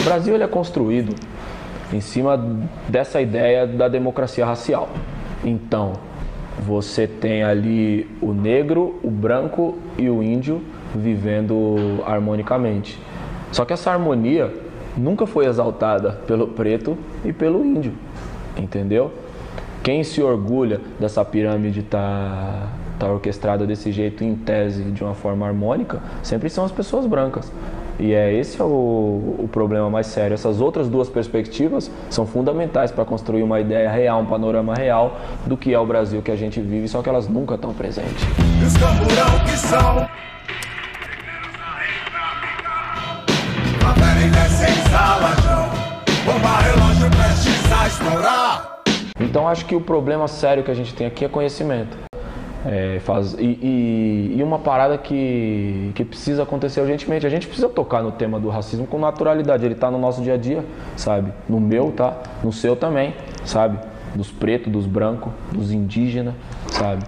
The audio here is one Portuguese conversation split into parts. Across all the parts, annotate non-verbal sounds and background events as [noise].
O Brasil ele é construído em cima dessa ideia da democracia racial. Então, você tem ali o negro, o branco e o índio vivendo harmonicamente. Só que essa harmonia nunca foi exaltada pelo preto e pelo índio, entendeu? Quem se orgulha dessa pirâmide tá, tá orquestrada desse jeito em tese, de uma forma harmônica, sempre são as pessoas brancas. E é esse é o, o problema mais sério. Essas outras duas perspectivas são fundamentais para construir uma ideia real, um panorama real do que é o Brasil que a gente vive, só que elas nunca estão presentes. Então acho que o problema sério que a gente tem aqui é conhecimento. É, faz, e, e, e, uma parada que, que precisa acontecer urgentemente. A gente precisa tocar no tema do racismo com naturalidade. Ele está no nosso dia a dia, sabe? No meu, tá? No seu também, sabe? Dos pretos, dos brancos, dos indígenas, sabe?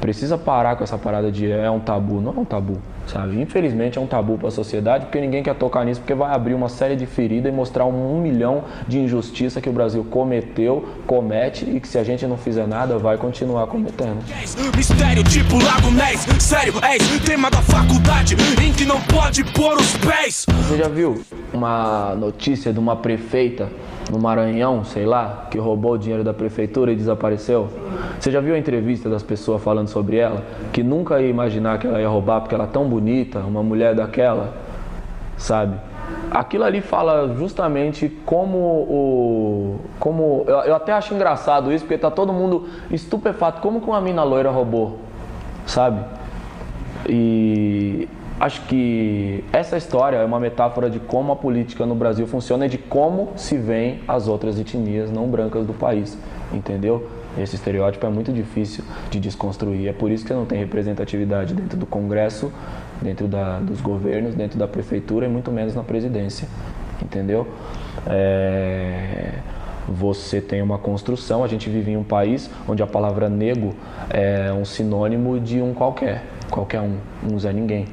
Precisa parar com essa parada de é um tabu. Não é um tabu sabe? Infelizmente é um tabu para a sociedade porque ninguém quer tocar nisso porque vai abrir uma série de feridas e mostrar um, um, milhão de injustiça que o Brasil cometeu, comete e que se a gente não fizer nada vai continuar cometendo. Mistério tipo Lago Ness, sério, és tema da faculdade em que não pode pôr os pés. Você já viu uma notícia de uma prefeita no Maranhão, sei lá, que roubou o dinheiro da prefeitura e desapareceu? Você já viu a entrevista das pessoas falando sobre ela? Que nunca ia imaginar que ela ia roubar porque ela é tão bonita, uma mulher daquela, sabe? Aquilo ali fala justamente como o. Como, eu, eu até acho engraçado isso, porque tá todo mundo estupefato. Como que uma mina loira roubou? Sabe? E Acho que essa história é uma metáfora de como a política no Brasil funciona e de como se veem as outras etnias não brancas do país, entendeu? Esse estereótipo é muito difícil de desconstruir. É por isso que não tem representatividade dentro do Congresso, dentro da, dos governos, dentro da prefeitura e muito menos na presidência, entendeu? É você tem uma construção. A gente vive em um país onde a palavra nego é um sinônimo de um qualquer, qualquer um, um Zé Ninguém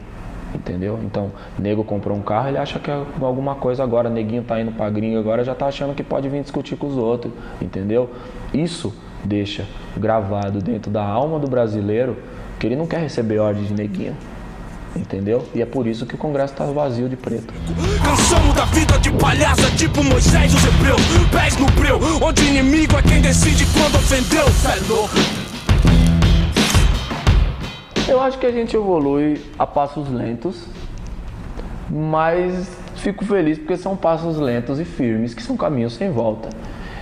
entendeu? Então, nego comprou um carro, ele acha que é alguma coisa agora, neguinho tá indo pra gringa agora, já tá achando que pode vir discutir com os outros, entendeu? Isso deixa gravado dentro da alma do brasileiro que ele não quer receber ordem de neguinho. Entendeu? E é por isso que o Congresso está vazio de preto. Cansamos da vida de palhaça, tipo Moisés os hebreus. Pés no breu, onde inimigo é quem decide quando ofendeu. Cê é louco. Eu acho que a gente evolui a passos lentos, mas fico feliz porque são passos lentos e firmes, que são caminhos sem volta.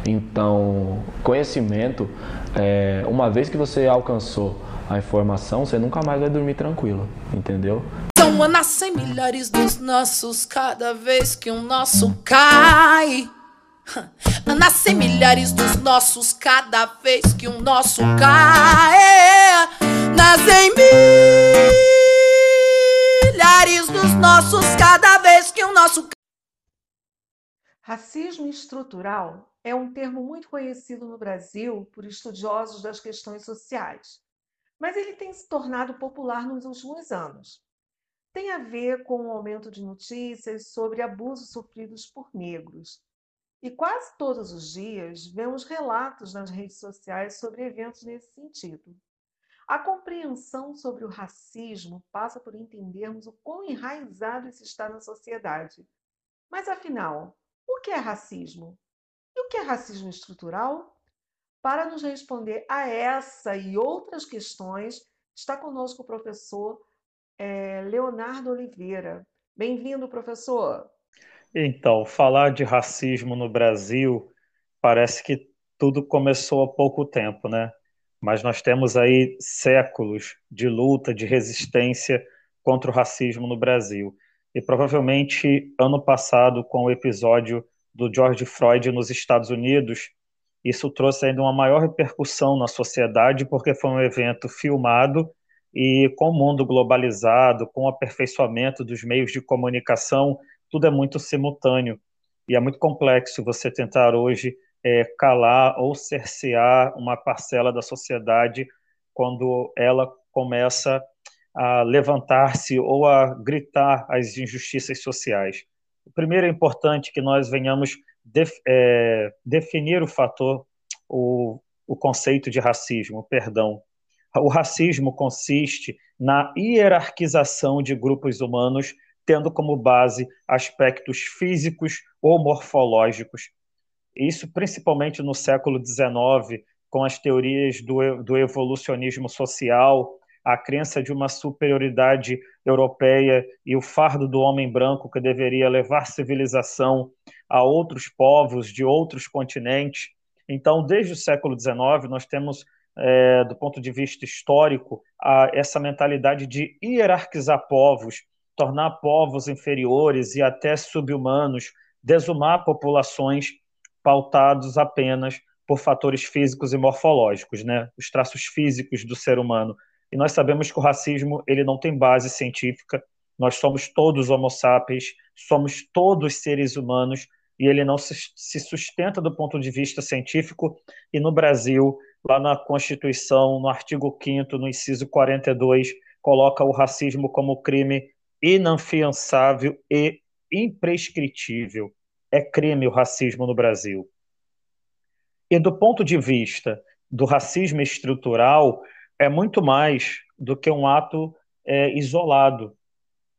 Então, conhecimento, é, uma vez que você alcançou a informação, você nunca mais vai dormir tranquilo, entendeu? São a nascem milhares dos nossos cada vez que um nosso cai. [laughs] Nascem milhares dos nossos cada vez que um nosso cai. Nascem milhares dos nossos cada vez que um nosso Racismo estrutural é um termo muito conhecido no Brasil por estudiosos das questões sociais, mas ele tem se tornado popular nos últimos anos. Tem a ver com o aumento de notícias sobre abusos sofridos por negros, e quase todos os dias vemos relatos nas redes sociais sobre eventos nesse sentido. A compreensão sobre o racismo passa por entendermos o quão enraizado isso está na sociedade. Mas afinal, o que é racismo? E o que é racismo estrutural? Para nos responder a essa e outras questões, está conosco o professor é, Leonardo Oliveira. Bem-vindo, professor. Então, falar de racismo no Brasil parece que tudo começou há pouco tempo, né? Mas nós temos aí séculos de luta, de resistência contra o racismo no Brasil. E provavelmente ano passado, com o episódio do George Floyd nos Estados Unidos, isso trouxe ainda uma maior repercussão na sociedade, porque foi um evento filmado e com o mundo globalizado, com o aperfeiçoamento dos meios de comunicação, tudo é muito simultâneo e é muito complexo você tentar hoje é, calar ou cercear uma parcela da sociedade quando ela começa a levantar-se ou a gritar as injustiças sociais. primeiro é importante que nós venhamos def, é, definir o fator, o, o conceito de racismo, perdão. O racismo consiste na hierarquização de grupos humanos, tendo como base aspectos físicos ou morfológicos. Isso principalmente no século XIX, com as teorias do, do evolucionismo social, a crença de uma superioridade europeia e o fardo do homem branco que deveria levar civilização a outros povos de outros continentes. Então, desde o século XIX, nós temos, é, do ponto de vista histórico, a, essa mentalidade de hierarquizar povos, tornar povos inferiores e até subhumanos, desumar populações pautados apenas por fatores físicos e morfológicos, né? os traços físicos do ser humano. E nós sabemos que o racismo ele não tem base científica. Nós somos todos homo sapiens, somos todos seres humanos e ele não se, sustenta do ponto de vista científico. E no Brasil, lá na Constituição, no artigo 5 no inciso 42, coloca o racismo como crime inafiançável e imprescritível. É crime o racismo no Brasil. E do ponto de vista do racismo estrutural, é muito mais do que um ato é, isolado.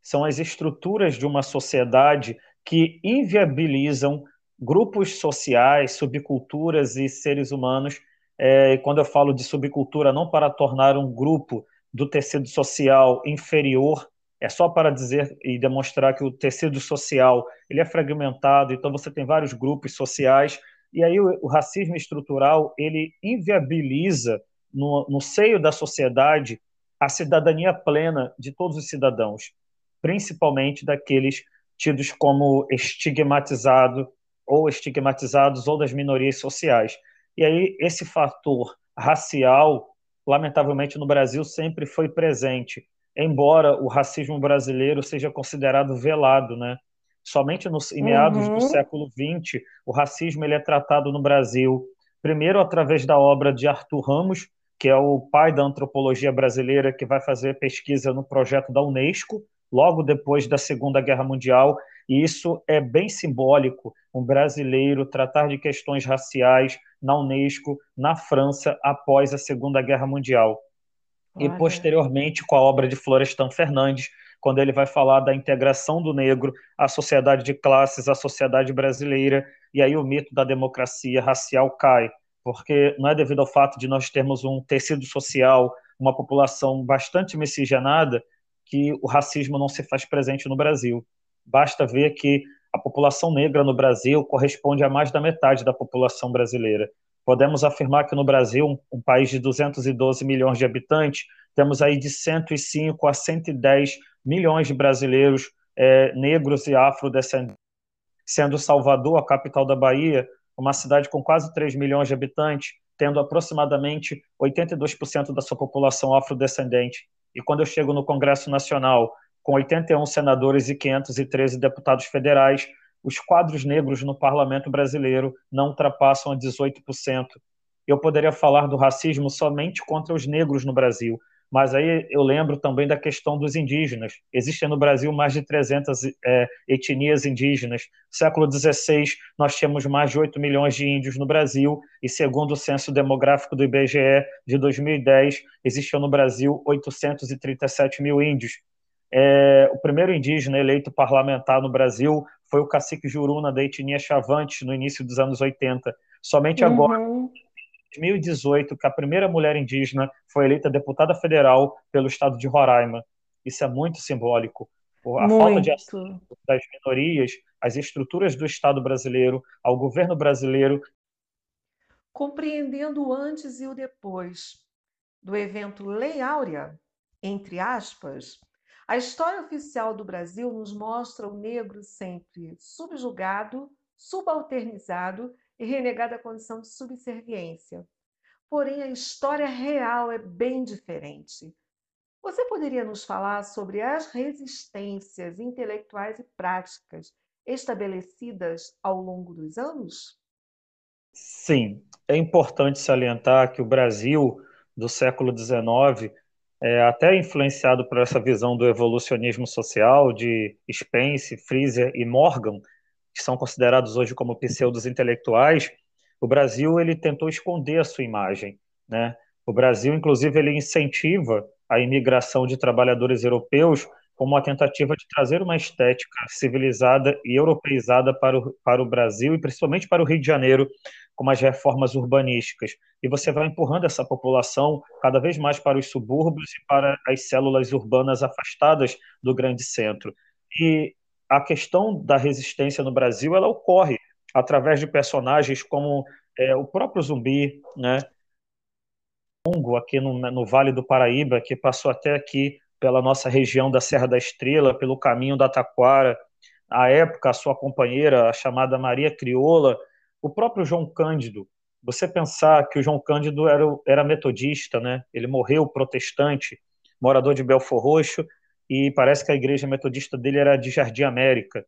São as estruturas de uma sociedade que inviabilizam grupos sociais, subculturas e seres humanos. É, quando eu falo de subcultura, não para tornar um grupo do tecido social inferior, é só para dizer e demonstrar que o tecido social ele é fragmentado, então você tem vários grupos sociais, e aí o, o racismo estrutural ele inviabiliza no, no seio da sociedade a cidadania plena de todos os cidadãos, principalmente daqueles tidos como estigmatizado ou estigmatizados ou das minorias sociais. E aí esse fator racial, lamentavelmente no Brasil sempre foi presente, embora o racismo brasileiro seja considerado velado, né? Somente nos em meados uhum. do século XX, o racismo ele é tratado no Brasil primeiro através da obra de Arthur Ramos, que é o pai da antropologia brasileira, que vai fazer pesquisa no projeto da Unesco, logo depois da Segunda Guerra Mundial, e isso é bem simbólico, um brasileiro tratar de questões raciais na Unesco, na França, após a Segunda Guerra Mundial. Olha. E posteriormente com a obra de Florestan Fernandes, quando ele vai falar da integração do negro à sociedade de classes, à sociedade brasileira, e aí o mito da democracia racial cai porque não é devido ao fato de nós termos um tecido social, uma população bastante miscigenada, que o racismo não se faz presente no Brasil. Basta ver que a população negra no Brasil corresponde a mais da metade da população brasileira. Podemos afirmar que no Brasil, um, país de 212 milhões de habitantes, temos aí de 105 a 110 milhões de brasileiros é, negros e afrodescendentes, sendo Salvador, a capital da Bahia, uma cidade com quase 3 milhões de habitantes, tendo aproximadamente 82% da sua população afrodescendente. E quando eu chego no Congresso Nacional, com 81 senadores e 513 deputados federais, os quadros negros no parlamento brasileiro não ultrapassam a 18%. Eu poderia falar do racismo somente contra os negros no Brasil, mas aí eu lembro também da questão dos indígenas. Existem no Brasil mais de 300 é, etnias indígenas. No século XVI, nós tínhamos mais de 8 milhões de índios no Brasil, e segundo o censo demográfico do IBGE de 2010, existiam no Brasil 837 mil índios. É, o primeiro indígena eleito parlamentar no Brasil foi o cacique Juruna, da etnia Chavantes, no início dos anos 80. Somente agora, uhum. 2018 que a primeira mulher indígena foi eleita deputada federal pelo estado de Roraima. Isso é muito simbólico. A muito. falta de acesso das minorias, as estruturas do Estado brasileiro, ao governo brasileiro. Compreendendo o antes e o depois do evento Lei Áurea, entre aspas, a história oficial do Brasil nos mostra o negro sempre subjugado, subalternizado e renegada a condição de subserviência. Porém, a história real é bem diferente. Você poderia nos falar sobre as resistências intelectuais e práticas estabelecidas ao longo dos anos? Sim, é importante salientar que o Brasil do século XIX é, até influenciado por essa visão do evolucionismo social de Spence, Fraser e Morgan, que são considerados hoje como pseudos intelectuais, o Brasil ele tentou esconder a sua imagem, né? O Brasil, inclusive, ele incentiva a imigração de trabalhadores europeus como uma tentativa de trazer uma estética civilizada e europeizada para o, para o Brasil e principalmente para o Rio de Janeiro, com as reformas urbanísticas. E você vai empurrando essa população cada vez mais para os subúrbios e para as células urbanas afastadas do grande centro. E a questão da resistência no Brasil ela ocorre através de personagens como é, o próprio Zumbi, né? Aqui no, no Vale do Paraíba, que passou até aqui pela nossa região da Serra da Estrela, pelo caminho da Taquara. À época, a sua companheira, a chamada Maria Crioula, o próprio João Cândido. Você pensar que o João Cândido era, era metodista, né? Ele morreu protestante, morador de Belfor Roxo, e parece que a igreja metodista dele era de Jardim América.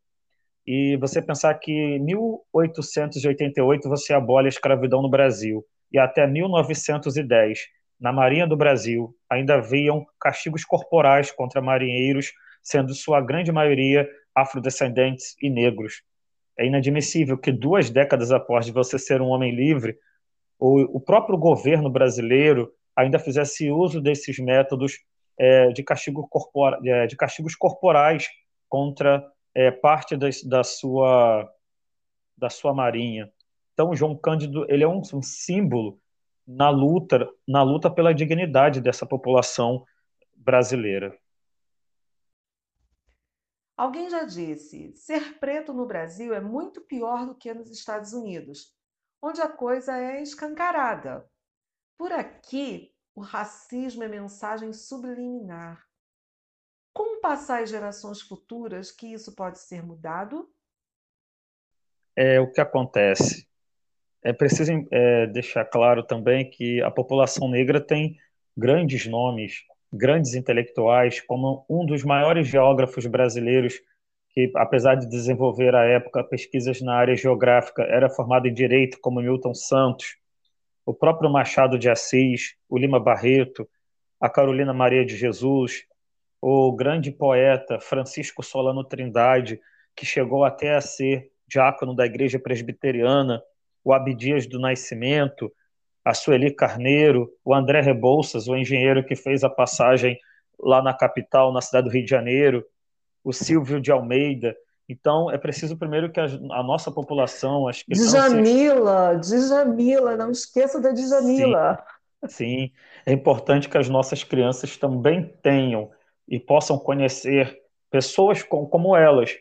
E você pensar que em 1888 você abole a escravidão no Brasil e até 1910, na Marinha do Brasil, ainda haviam castigos corporais contra marinheiros, sendo sua grande maioria afrodescendentes e negros. É inadmissível que duas décadas após de você ser um homem livre, o, próprio governo brasileiro ainda fizesse uso desses métodos é, de, castigo corpora, é, de castigos corporais contra é, parte da, sua, da sua marinha. Então, João Cândido ele é um símbolo na luta, na luta pela dignidade dessa população brasileira. Alguém já disse: ser preto no Brasil é muito pior do que nos Estados Unidos, onde a coisa é escancarada. Por aqui, o racismo é mensagem subliminar. Como passar às gerações futuras que isso pode ser mudado? É o que acontece. É preciso é, deixar claro também que a população negra tem grandes nomes, grandes intelectuais, como um dos maiores geógrafos brasileiros, que, apesar de desenvolver à época pesquisas na área geográfica, era formado em direito, como Milton Santos, o próprio Machado de Assis, o Lima Barreto, a Carolina Maria de Jesus, o grande poeta Francisco Solano Trindade, que chegou até a ser diácono da Igreja Presbiteriana o Abdias do Nascimento, a Sueli Carneiro, o André Rebouças, o engenheiro que fez a passagem lá na capital, na cidade do Rio de Janeiro, o Silvio de Almeida. Então, é preciso primeiro que a, a nossa população... As Djamila, Djamila, não esqueça da Djamila. Sim, sim, é importante que as nossas crianças também tenham e possam conhecer pessoas com, como elas,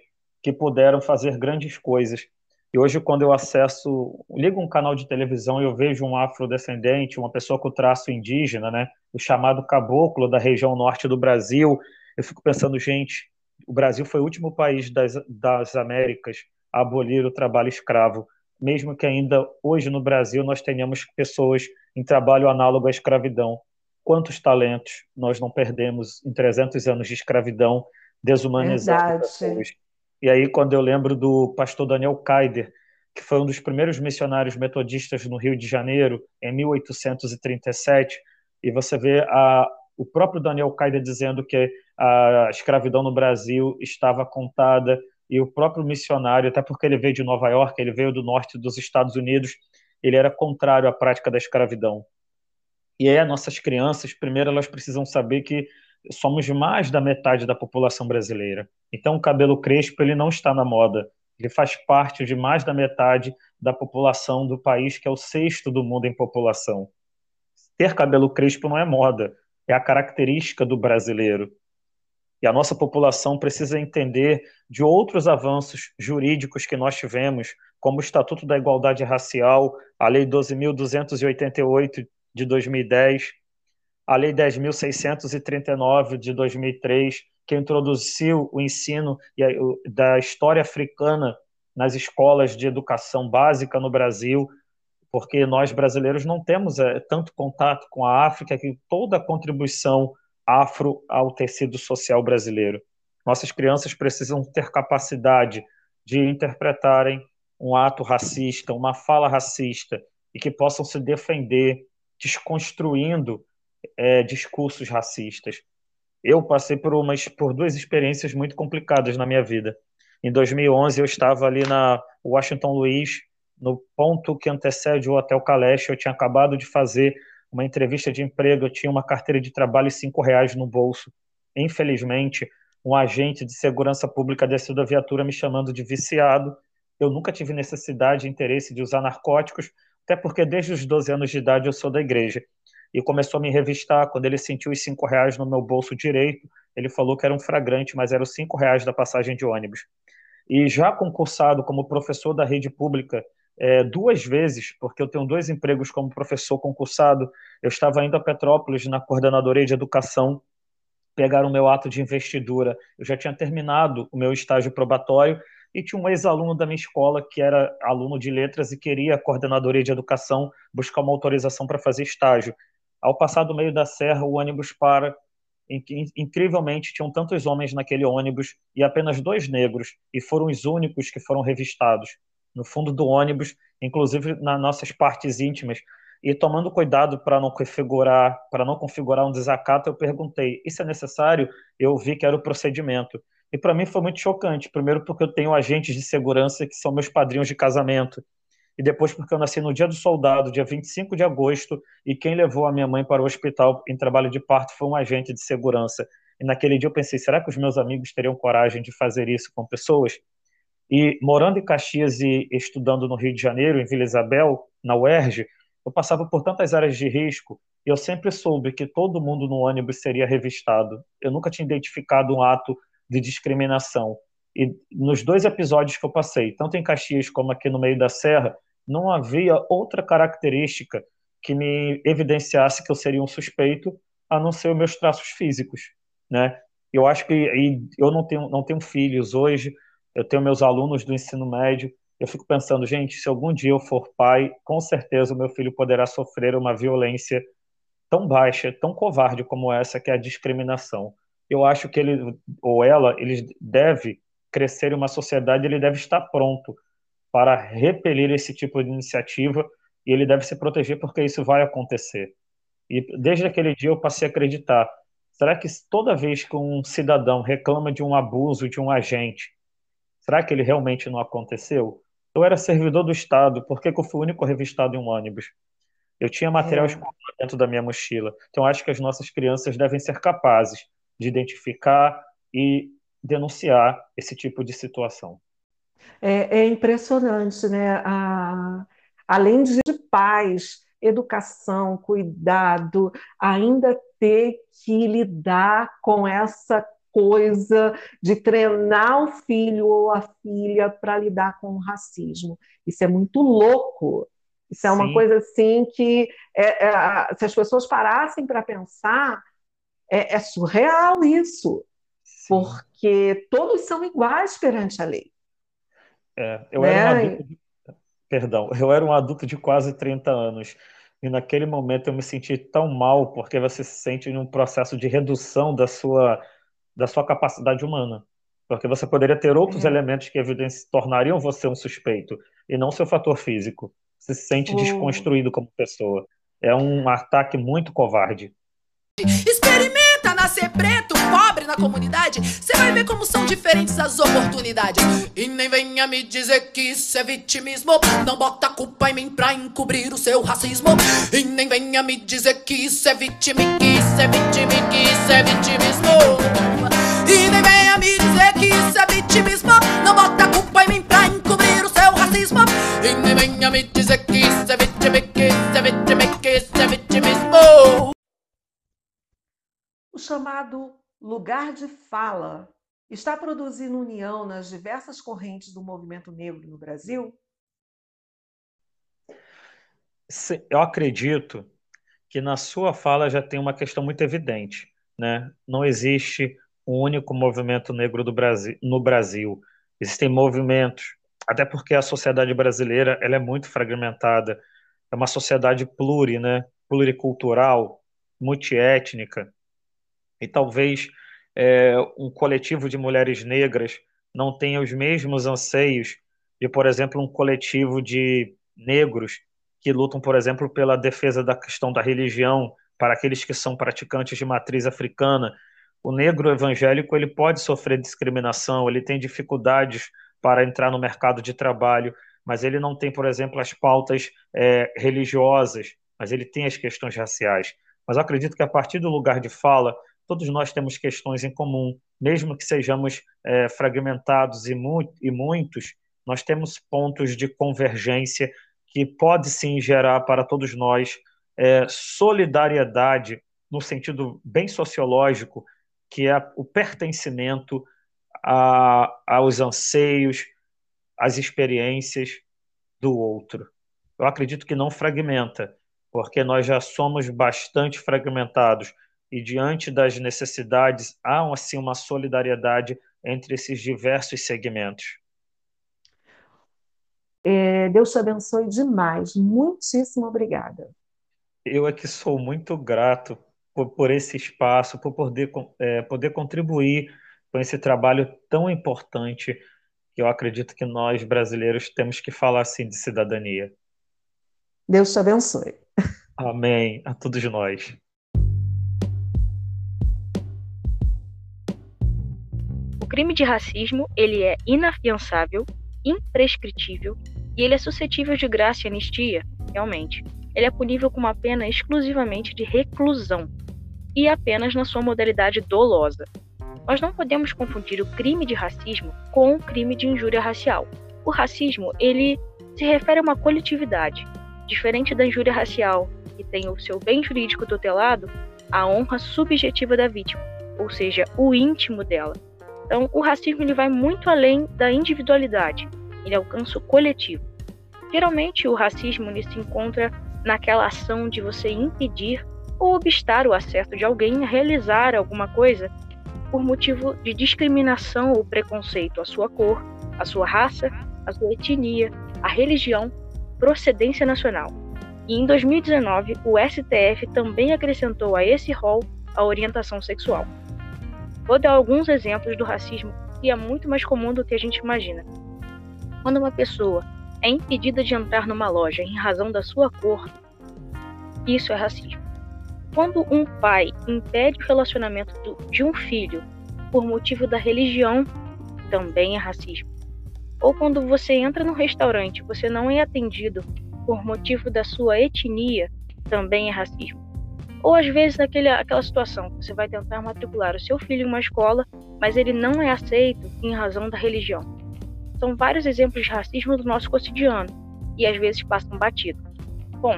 que puderam fazer grandes coisas e hoje, quando eu acesso, ligo um canal de televisão e eu vejo um afrodescendente, uma pessoa com traço indígena, né, o chamado caboclo da região norte do Brasil, eu fico pensando, gente, o Brasil foi o último país das, das Américas a abolir o trabalho escravo, mesmo que ainda hoje no Brasil nós tenhamos pessoas em trabalho análogo à escravidão. Quantos talentos nós não perdemos em 300 anos de escravidão, desumanizando pessoas? E aí, quando eu lembro do pastor Daniel Kaider, que foi um dos primeiros missionários metodistas no Rio de Janeiro, em 1837, e você vê a, o próprio Daniel Kaider dizendo que a escravidão no Brasil estava contada, e o próprio missionário, até porque ele veio de Nova York, ele veio do norte dos Estados Unidos, ele era contrário à prática da escravidão. E aí, nossas crianças, primeiro, elas precisam saber que somos mais da metade da população brasileira. Então, o cabelo crespo ele não está na moda. Ele faz parte de mais da metade da população do país, que é o sexto do mundo em população. Ter cabelo crespo não é moda, é a característica do brasileiro. E a nossa população precisa entender de outros avanços jurídicos que nós tivemos, como o Estatuto da Igualdade Racial, a Lei 12.288 de 2010, a Lei 10.639 de 2003, que introduziu o ensino da história africana nas escolas de educação básica no Brasil, porque nós brasileiros não temos é, tanto contato com a África que toda a contribuição afro ao tecido social brasileiro. Nossas crianças precisam ter capacidade de interpretarem um ato racista, uma fala racista e que possam se defender, desconstruindo é, discursos racistas. Eu passei por, umas, por duas experiências muito complicadas na minha vida. Em 2011, eu estava ali na Washington Luiz, no ponto que antecede o Hotel Caleste. Eu tinha acabado de fazer uma entrevista de emprego, eu tinha uma carteira de trabalho e cinco reais no bolso. Infelizmente, um agente de segurança pública desceu da viatura me chamando de viciado. Eu nunca tive necessidade interesse de usar narcóticos, até porque desde os 12 anos de idade eu sou da igreja e começou a me revistar. Quando ele sentiu os cinco reais no meu bolso direito, ele falou que era um fragrante, mas era os cinco reais da passagem de ônibus. E já concursado como professor da rede pública é, duas vezes, porque eu tenho dois empregos como professor concursado, eu estava indo a Petrópolis na coordenadoria de educação pegar o meu ato de investidura. Eu já tinha terminado o meu estágio probatório e tinha um ex-aluno da minha escola que era aluno de letras e queria a coordenadoria de educação buscar uma autorização para fazer estágio. Ao passar do meio da serra, o ônibus para. Incrivelmente, tinham tantos homens naquele ônibus e apenas dois negros, e foram os únicos que foram revistados. No fundo do ônibus, inclusive nas nossas partes íntimas. E tomando cuidado para não configurar, para não configurar um desacato, eu perguntei: "Isso é necessário?" Eu vi que era o procedimento. E para mim foi muito chocante, primeiro porque eu tenho agentes de segurança que são meus padrinhos de casamento e depois porque eu nasci no dia do soldado, dia 25 de agosto, e quem levou a minha mãe para o hospital em trabalho de parto foi um agente de segurança. E naquele dia eu pensei, será que os meus amigos teriam coragem de fazer isso com pessoas? E morando em Caxias e estudando no Rio de Janeiro, em Vila Isabel, na UERJ, eu passava por tantas áreas de risco e eu sempre soube que todo mundo no ônibus seria revistado. Eu nunca tinha identificado um ato de discriminação. E nos dois episódios que eu passei, tanto em Caxias como aqui no meio da Serra, não havia outra característica que me evidenciasse que eu seria um suspeito, a não ser os meus traços físicos, né? Eu acho que eu não tenho não tenho filhos hoje, eu tenho meus alunos do ensino médio, eu fico pensando, gente, se algum dia eu for pai, com certeza o meu filho poderá sofrer uma violência tão baixa, tão covarde como essa que é a discriminação. Eu acho que ele ou ela, ele deve crescer em uma sociedade, ele deve estar pronto para repelir esse tipo de iniciativa e ele deve se proteger porque isso vai acontecer. E desde aquele dia eu passei a acreditar: será que toda vez que um cidadão reclama de um abuso de um agente, será que ele realmente não aconteceu? Eu era servidor do Estado, por que, eu fui o único revistado em um ônibus? Eu tinha material é. dentro da minha mochila. Então acho que as nossas crianças devem ser capazes de identificar e denunciar esse tipo de situação. É, é impressionante, né? A, além de paz, educação, cuidado, ainda ter que lidar com essa coisa de treinar o filho ou a filha para lidar com o racismo. Isso é muito louco. Isso é uma coisa assim que, é, é, se as pessoas parassem para pensar, é, é, surreal isso, Sim. porque todos são iguais perante a lei. É, eu né? era um adulto de... Perdão, eu era um adulto de quase 30 anos. E naquele momento eu me senti tão mal, porque você se sente em um processo de redução da sua, da sua capacidade humana. Porque você poderia ter outros é. elementos que evidência tornariam você um suspeito, e não seu fator físico. Você se sente oh. desconstruído como pessoa. É um ataque muito covarde. Experimenta nascer preto, pobre na comunidade. Você vai ver como são diferentes as oportunidades. E nem venha me dizer que isso é vitimismo. Não bota culpa em mim pra encobrir o seu racismo. E nem venha me dizer que isso é vitimi, que isso é vitimi, que isso é vitimismo. Chamado lugar de fala está produzindo união nas diversas correntes do movimento negro no Brasil? Eu acredito que na sua fala já tem uma questão muito evidente, né? Não existe um único movimento negro do Brasil, no Brasil. Existem movimentos, até porque a sociedade brasileira ela é muito fragmentada. É uma sociedade pluri, né? pluricultural, multiétnica e talvez é, um coletivo de mulheres negras não tenha os mesmos anseios de, por exemplo, um coletivo de negros que lutam, por exemplo, pela defesa da questão da religião para aqueles que são praticantes de matriz africana, o negro evangélico ele pode sofrer discriminação, ele tem dificuldades para entrar no mercado de trabalho, mas ele não tem, por exemplo, as pautas é, religiosas, mas ele tem as questões raciais. Mas eu acredito que a partir do lugar de fala, todos nós temos questões em comum, mesmo que sejamos é, fragmentados e, mu e muitos, nós temos pontos de convergência que pode sim gerar para todos nós é, solidariedade no sentido bem sociológico, que é o pertencimento a, aos anseios, às experiências do outro. Eu acredito que não fragmenta, porque nós já somos bastante fragmentados e diante das necessidades há assim uma solidariedade entre esses diversos segmentos. É, Deus te abençoe demais. Muitíssimo obrigada. Eu é que sou muito grato por, por esse espaço, por poder, é, poder contribuir com esse trabalho tão importante que eu acredito que nós brasileiros temos que falar assim de cidadania. Deus te abençoe. Amém. A todos nós. Crime de racismo ele é inafiançável, imprescritível e ele é suscetível de graça e anistia, realmente ele é punível com uma pena exclusivamente de reclusão e apenas na sua modalidade dolosa. Nós não podemos confundir o crime de racismo com o crime de injúria racial. O racismo, ele se refere a uma coletividade, diferente da injúria racial, que tem o seu bem jurídico tutelado, a honra subjetiva da vítima, ou seja, o íntimo dela. Então, o racismo ele vai muito além da individualidade, ele alcança o coletivo. Geralmente, o racismo ele se encontra naquela ação de você impedir ou obstar o acesso de alguém a realizar alguma coisa por motivo de discriminação ou preconceito à sua cor, à sua raça, à sua etnia, à religião, procedência nacional. E em 2019, o STF também acrescentou a esse rol a orientação sexual. Vou dar alguns exemplos do racismo que é muito mais comum do que a gente imagina. Quando uma pessoa é impedida de entrar numa loja em razão da sua cor, isso é racismo. Quando um pai impede o relacionamento de um filho por motivo da religião, também é racismo. Ou quando você entra no restaurante, você não é atendido por motivo da sua etnia, também é racismo. Ou às vezes naquele, aquela situação, você vai tentar matricular o seu filho em uma escola, mas ele não é aceito em razão da religião. São vários exemplos de racismo do nosso cotidiano e às vezes passam batido. Bom,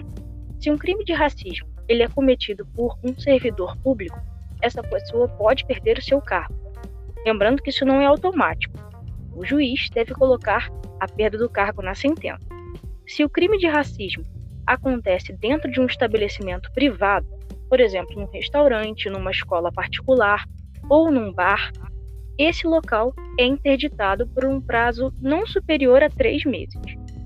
se um crime de racismo ele é cometido por um servidor público, essa pessoa pode perder o seu cargo. Lembrando que isso não é automático. O juiz deve colocar a perda do cargo na sentença. Se o crime de racismo acontece dentro de um estabelecimento privado, por exemplo, num restaurante, numa escola particular ou num bar, esse local é interditado por um prazo não superior a três meses,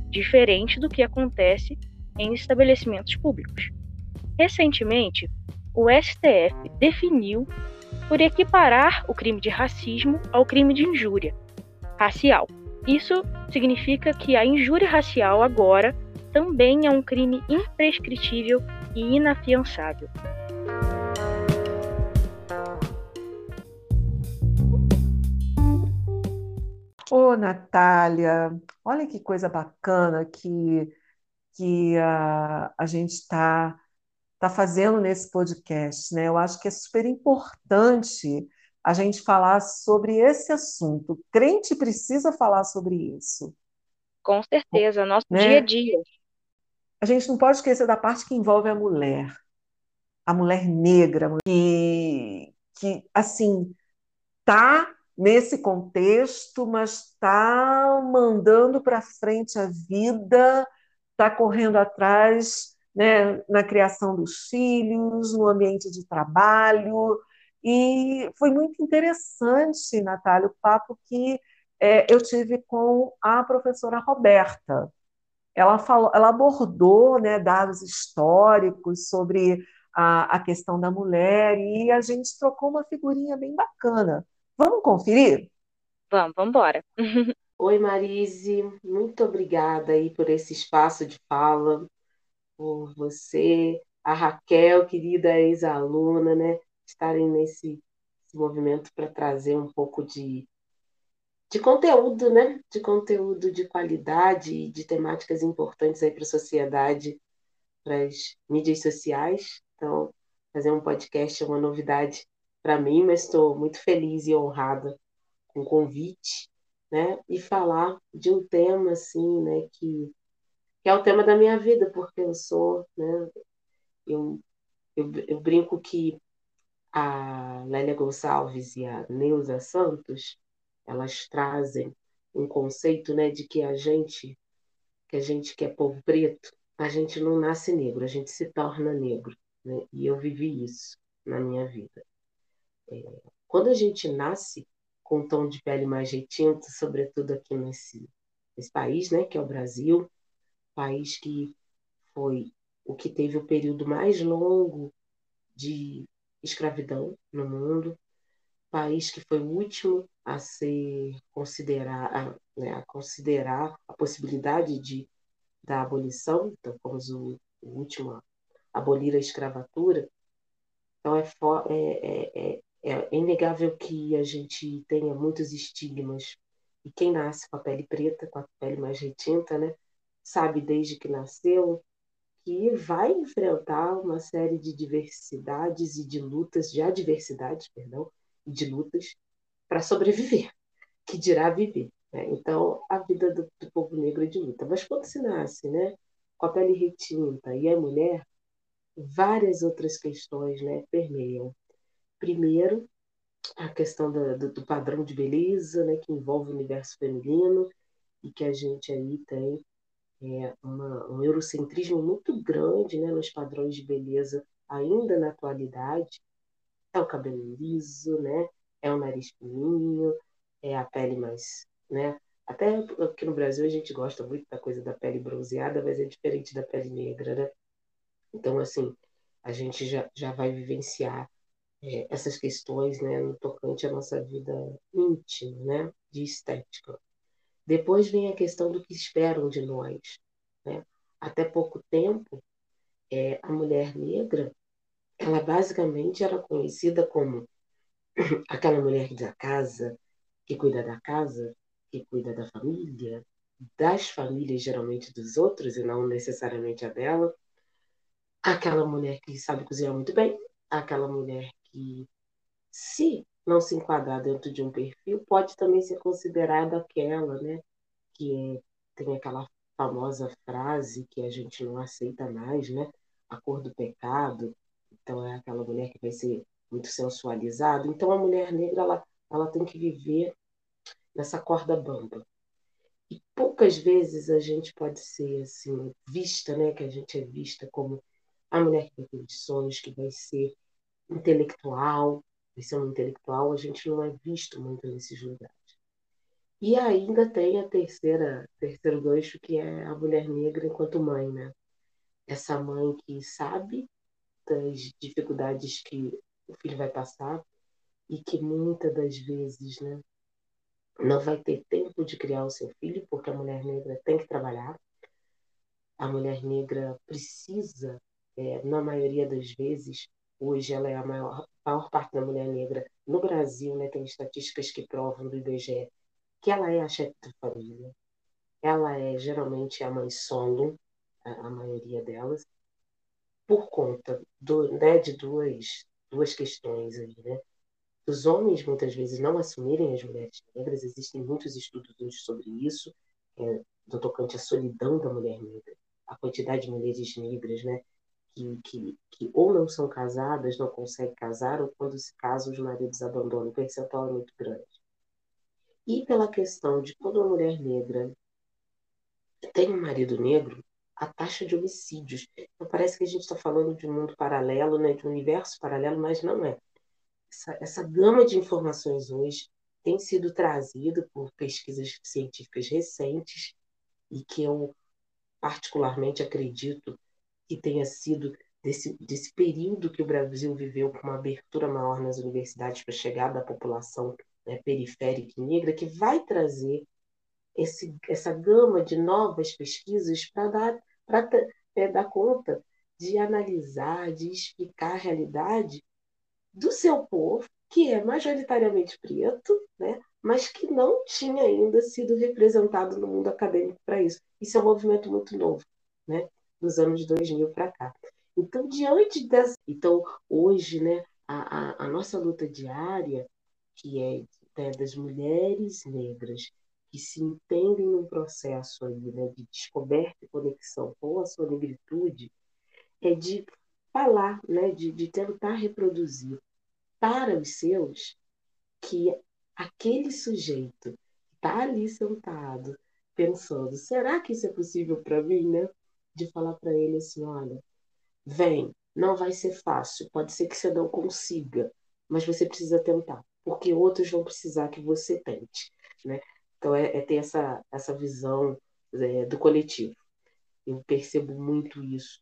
diferente do que acontece em estabelecimentos públicos. Recentemente, o STF definiu por equiparar o crime de racismo ao crime de injúria racial. Isso significa que a injúria racial agora também é um crime imprescritível e inafiançável. Ô, Natália, olha que coisa bacana que, que a, a gente está tá fazendo nesse podcast, né? Eu acho que é super importante a gente falar sobre esse assunto. O crente precisa falar sobre isso. Com certeza, nosso né? dia a dia. A gente não pode esquecer da parte que envolve a mulher, a mulher negra, que, que assim, tá nesse contexto, mas está mandando para frente a vida, está correndo atrás né, na criação dos filhos, no ambiente de trabalho. E foi muito interessante, Natália, o papo que é, eu tive com a professora Roberta. Ela, falou, ela abordou né, dados históricos sobre a, a questão da mulher e a gente trocou uma figurinha bem bacana Vamos conferir? Vamos, vamos embora. [laughs] Oi, Marise, muito obrigada aí por esse espaço de fala, por você a Raquel, querida ex-aluna, né, estarem nesse, nesse movimento para trazer um pouco de, de conteúdo, né, de conteúdo de qualidade, de temáticas importantes aí para a sociedade, para as mídias sociais. Então, fazer um podcast é uma novidade para mim, mas estou muito feliz e honrada com o convite, né? E falar de um tema assim, né, que, que é o tema da minha vida, porque eu sou, né, eu, eu, eu brinco que a Lélia Gonçalves e a Neuza Santos, elas trazem um conceito, né, de que a gente, que a gente que é povo preto, a gente não nasce negro, a gente se torna negro, né? E eu vivi isso na minha vida. É, quando a gente nasce com um tom de pele mais retinto, sobretudo aqui nesse, nesse país, né, que é o Brasil, país que foi o que teve o período mais longo de escravidão no mundo, país que foi o último a ser considerar, a, né, a considerar a possibilidade de da abolição, então fomos o, o último abolir a escravatura. Então é, é, é, é, inegável que a gente tenha muitos estigmas e quem nasce com a pele preta, com a pele mais retinta, né, sabe desde que nasceu que vai enfrentar uma série de diversidades e de lutas, de adversidades, perdão, e de lutas para sobreviver, que dirá viver. Né? Então, a vida do, do, povo negro é de luta. Mas quando se nasce né, com a pele retinta e é mulher, várias outras questões né, permeiam. Primeiro, a questão do, do, padrão de beleza, né, que envolve o universo feminino, e que a gente aí tem é, uma, um eurocentrismo muito grande né, nos padrões de beleza ainda na atualidade. É o cabelo liso, né? É o nariz fininho, é a pele mais. Né? Até aqui no Brasil a gente gosta muito da coisa da pele bronzeada, mas é diferente da pele negra. Né? Então, assim, a gente já, já vai vivenciar é, essas questões né, no tocante à nossa vida íntima, né, de estética. Depois vem a questão do que esperam de nós. Né? Até pouco tempo, é, a mulher negra, ela basicamente era conhecida como aquela mulher da casa, que cuida da casa, que cuida da família, das famílias geralmente dos outros e não necessariamente a dela, aquela mulher que sabe cozinhar muito bem, aquela mulher que, se não se enquadrar dentro de um perfil, pode também ser considerada aquela, né? Que é, tem aquela famosa frase que a gente não aceita mais, né? A cor do pecado. Então é aquela mulher que vai ser muito sensualizada. Então a mulher negra ela, ela tem que viver nessa corda bamba. E poucas vezes a gente pode ser assim vista, né? Que a gente é vista como a mulher que tem condições, que vai ser intelectual, vai ser um intelectual, a gente não é visto muito nesses lugares. E ainda tem a terceira, terceiro gancho, que é a mulher negra enquanto mãe, né? Essa mãe que sabe das dificuldades que o filho vai passar e que muitas das vezes, né, não vai ter tempo de criar o seu filho, porque a mulher negra tem que trabalhar. A mulher negra precisa, é, na maioria das vezes, Hoje ela é a maior, a maior parte da mulher negra no Brasil, né? Tem estatísticas que provam do IBGE que ela é a chefe de família. Ela é geralmente a mãe solo, a, a maioria delas, por conta do, né, de duas, duas questões aí, né? Os homens muitas vezes não assumirem as mulheres negras, existem muitos estudos hoje sobre isso, é, do tocante à solidão da mulher negra, a quantidade de mulheres negras, né, que, que, que ou não são casadas, não conseguem casar, ou quando se casam, os maridos abandonam. O percentual é muito grande. E pela questão de quando uma mulher negra tem um marido negro, a taxa de homicídios. Então parece que a gente está falando de um mundo paralelo, né, de um universo paralelo, mas não é. Essa, essa gama de informações hoje tem sido trazida por pesquisas científicas recentes e que eu particularmente acredito que tenha sido desse, desse período que o Brasil viveu com uma abertura maior nas universidades para chegar da população né, periférica e negra, que vai trazer esse, essa gama de novas pesquisas para dar, é, dar conta de analisar, de explicar a realidade do seu povo, que é majoritariamente preto, né? mas que não tinha ainda sido representado no mundo acadêmico para isso. Isso é um movimento muito novo, né? dos anos 2000 para cá. Então, diante dessa. Então, hoje, né, a, a, a nossa luta diária, que é né, das mulheres negras que se entendem num processo aí, né, de descoberta e conexão com a sua negritude, é de falar, né, de, de tentar reproduzir para os seus que aquele sujeito está ali sentado pensando, será que isso é possível para mim, né? De falar para ele assim, olha, vem, não vai ser fácil, pode ser que você não consiga, mas você precisa tentar, porque outros vão precisar que você tente, né? Então é, é ter essa essa visão é, do coletivo. Eu percebo muito isso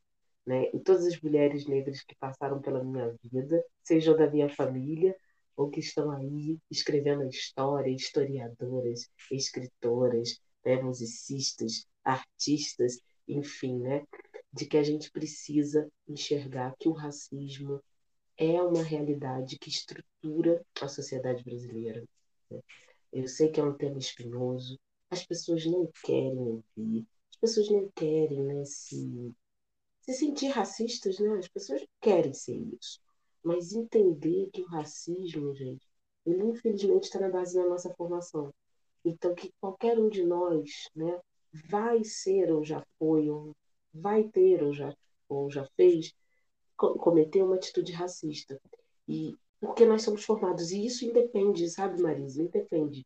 né? E todas as mulheres negras que passaram pela minha vida, sejam da minha família ou que estão aí escrevendo a história, historiadoras, escritoras, né? musicistas, artistas, enfim, né? De que a gente precisa enxergar que o racismo é uma realidade que estrutura a sociedade brasileira. Né? Eu sei que é um tema espinhoso, as pessoas não querem ouvir, as pessoas não querem né, se se sentir racistas, né? As pessoas querem ser isso. Mas entender que o racismo, gente, ele infelizmente está na base da nossa formação. Então, que qualquer um de nós, né, vai ser ou já foi, ou vai ter ou já, ou já fez, cometer uma atitude racista. E porque nós somos formados. E isso independe, sabe, Marisa? Independe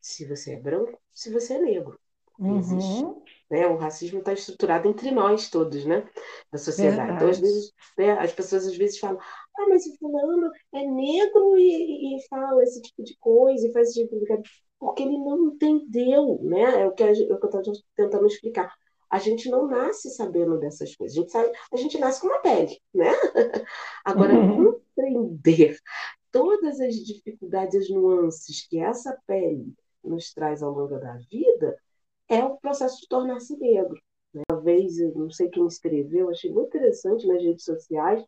se você é branco, se você é negro. Uhum. Né? O racismo está estruturado entre nós todos, né? Na sociedade. Verdade. Então, às vezes, né, as pessoas às vezes falam, ah, mas o fulano é negro e, e fala esse tipo de coisa e faz esse tipo de coisa. Porque ele não entendeu, né? É o que, a, é o que eu estou tentando explicar. A gente não nasce sabendo dessas coisas. A gente, sabe, a gente nasce com uma pele, né? [laughs] Agora, uhum. Compreender todas as dificuldades, as nuances que essa pele nos traz ao longo da vida, é o processo de tornar-se negro. Né? Uma vez, não sei quem escreveu, achei muito interessante nas redes sociais,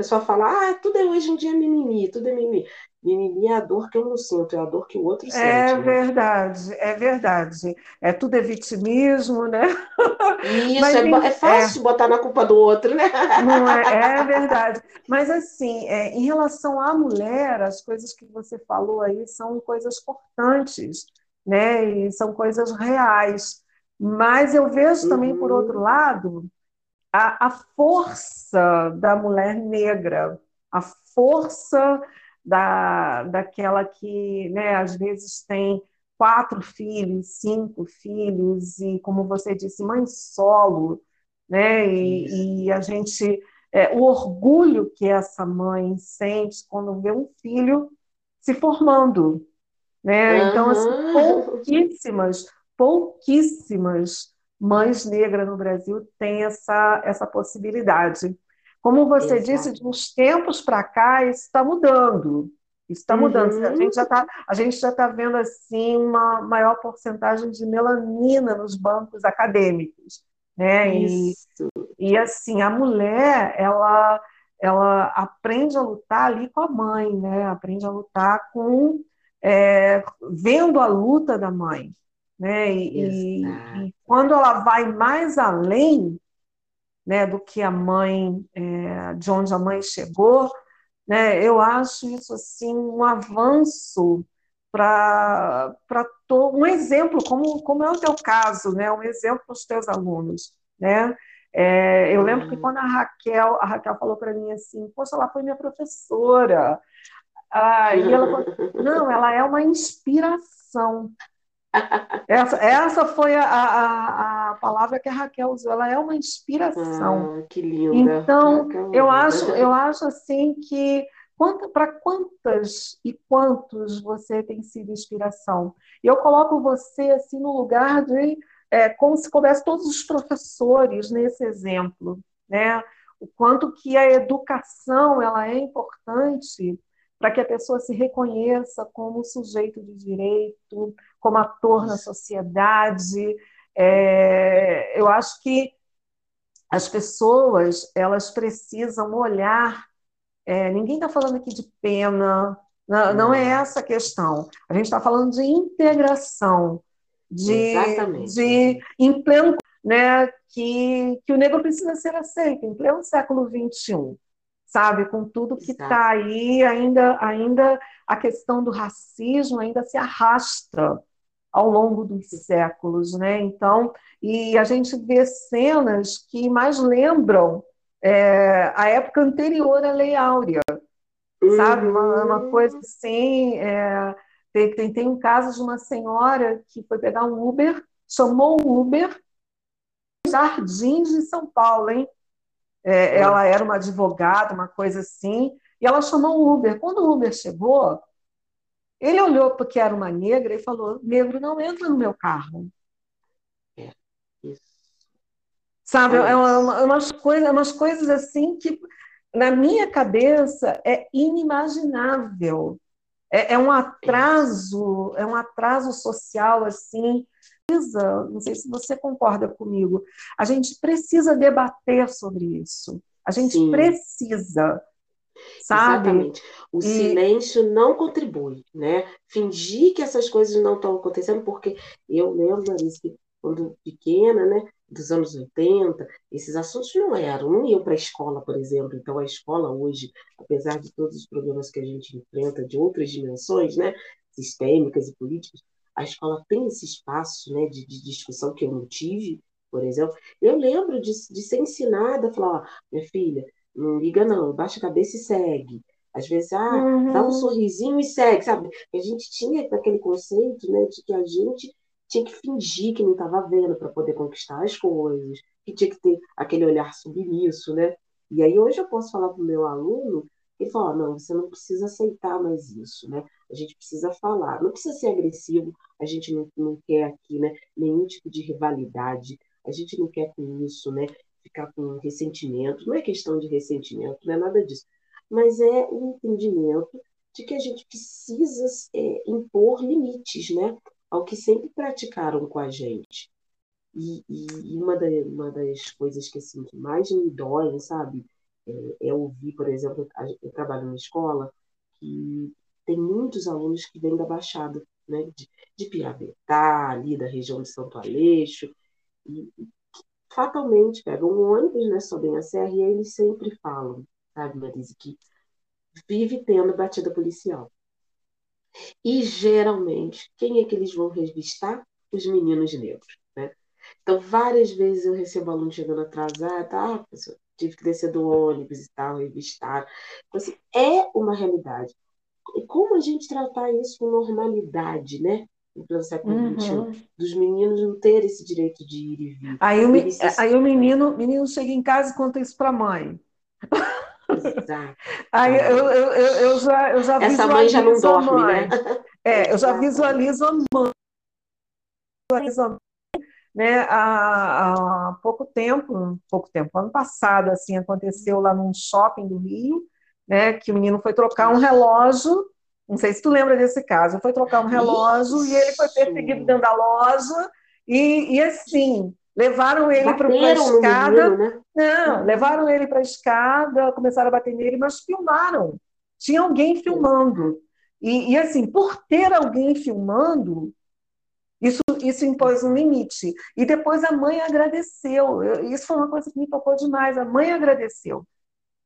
pessoal fala, ah, tudo é hoje em dia mimimi, tudo é mimimi. Mimimi é a dor que eu não sinto, é a dor que o outro sente. É né? verdade, é verdade. É tudo é vitimismo, né? Isso, Mas, é, é, fácil é, botar na culpa do outro, né? Não é, é verdade. Mas assim, é, em relação à mulher, as coisas que você falou aí são coisas importantes né? E são coisas reais. Mas eu vejo também, por outro uhum. lado, a, a força da mulher negra, a força da, daquela que, né, às vezes tem quatro filhos, cinco filhos, e como você disse, mãe solo, né? E, e a gente, é, o orgulho que essa mãe sente quando vê um filho se formando, né? Uhum. Então, assim, pouquíssimas, pouquíssimas mães negras no Brasil têm essa, essa possibilidade. Como você Exato. disse, de uns tempos para cá, isso está mudando. Isso está mudando. Uhum. A gente já está a gente já está vendo assim uma maior porcentagem de melanina nos bancos acadêmicos, né? E, e assim a mulher ela ela aprende a lutar ali com a mãe, né? Aprende a lutar com é, vendo a luta da mãe. Né? E, e, quando ela vai mais além né, do que a mãe, é, de onde a mãe chegou, né, eu acho isso assim um avanço para um exemplo, como, como é o teu caso, né, um exemplo para os teus alunos. Né? É, eu lembro que quando a Raquel, a Raquel falou para mim assim, poxa, ela foi minha professora, ah, e ela falou, não, ela é uma inspiração. Essa, essa foi a, a, a palavra que a Raquel usou, ela é uma inspiração. Ah, que linda. Então, eu acho, eu acho assim que para quantas e quantos você tem sido inspiração? E eu coloco você assim no lugar de é, como se coubesse todos os professores nesse exemplo, né? O quanto que a educação ela é importante para que a pessoa se reconheça como sujeito de direito, como ator na sociedade. É, eu acho que as pessoas elas precisam olhar. É, ninguém está falando aqui de pena, não, não, é essa a questão. A gente está falando de integração, de, de em pleno, né, que, que o negro precisa ser aceito em pleno século XXI, sabe, com tudo que está aí, ainda, ainda a questão do racismo ainda se arrasta ao longo dos séculos, né? Então, e a gente vê cenas que mais lembram é, a época anterior à Lei Áurea, uhum. sabe? Uma, uma, coisa assim. É, tem, tem, tem um caso de uma senhora que foi pegar um Uber, chamou o Uber, Jardins de São Paulo, hein? É, uhum. Ela era uma advogada, uma coisa assim, e ela chamou o Uber. Quando o Uber chegou, ele olhou porque era uma negra e falou: Negro não entra no meu carro. É, isso. Sabe, é, é uma, umas, coisas, umas coisas assim que, na minha cabeça, é inimaginável. É, é um atraso, é um atraso social assim. Não sei se você concorda comigo. A gente precisa debater sobre isso. A gente Sim. precisa. Sabe? Exatamente. O e... silêncio não contribui, né? Fingir que essas coisas não estão acontecendo, porque eu lembro, Marisa, que quando pequena, né, dos anos 80, esses assuntos não eram, não iam para a escola, por exemplo. Então, a escola hoje, apesar de todos os problemas que a gente enfrenta de outras dimensões, né, sistêmicas e políticas, a escola tem esse espaço né, de, de discussão que eu não tive, por exemplo. Eu lembro de, de ser ensinada a falar: ó, minha filha, não liga, não. Baixa a cabeça e segue. Às vezes, ah, uhum. dá um sorrisinho e segue, sabe? A gente tinha aquele conceito, né, de que a gente tinha que fingir que não estava vendo para poder conquistar as coisas, que tinha que ter aquele olhar submisso, né? E aí hoje eu posso falar para o meu aluno e falar, não, você não precisa aceitar mais isso, né? A gente precisa falar, não precisa ser agressivo, a gente não, não quer aqui, né, nenhum tipo de rivalidade, a gente não quer com isso, né, ficar com ressentimento. Não é questão de ressentimento, não é nada disso. Mas é um entendimento de que a gente precisa é, impor limites, né? Ao que sempre praticaram com a gente. E, e uma, da, uma das coisas que, assim, que mais me dói, sabe? É, é ouvir, por exemplo, eu trabalho numa escola que tem muitos alunos que vêm da Baixada, né? De, de Piabetá, ali da região de Santo Aleixo, e, fatalmente pegam um ônibus, né, sobem a serra e eles sempre falam, sabe, Marise, que vive tendo batida policial. E geralmente, quem é que eles vão revistar? Os meninos negros, né? Então, várias vezes eu recebo aluno chegando atrasado, ah, professor, tive que descer do ônibus e tal, revistar. Então, assim, é uma realidade. E como a gente tratar isso com normalidade, né? no século uhum. XXI, dos meninos não terem esse direito de ir e vir. Aí o, se... aí o menino, menino chega em casa e conta isso para a mãe. Exato. [laughs] Aí eu, eu, eu, eu, já, eu já Essa mãe já não dorme, né? É, eu já visualizo a mãe. Visualizo a mãe né, há, há, pouco tempo, pouco tempo, ano passado, assim, aconteceu lá num shopping do Rio, né, que o menino foi trocar um relógio não sei se tu lembra desse caso. Foi trocar um relógio Isso. e ele foi perseguido dentro da loja. E, e assim, levaram ele para a escada. Menino, né? Não, levaram ele para a escada, começaram a bater nele, mas filmaram. Tinha alguém filmando. E, e assim, por ter alguém filmando, isso, isso impôs um limite. E depois a mãe agradeceu. Isso foi uma coisa que me tocou demais. A mãe agradeceu.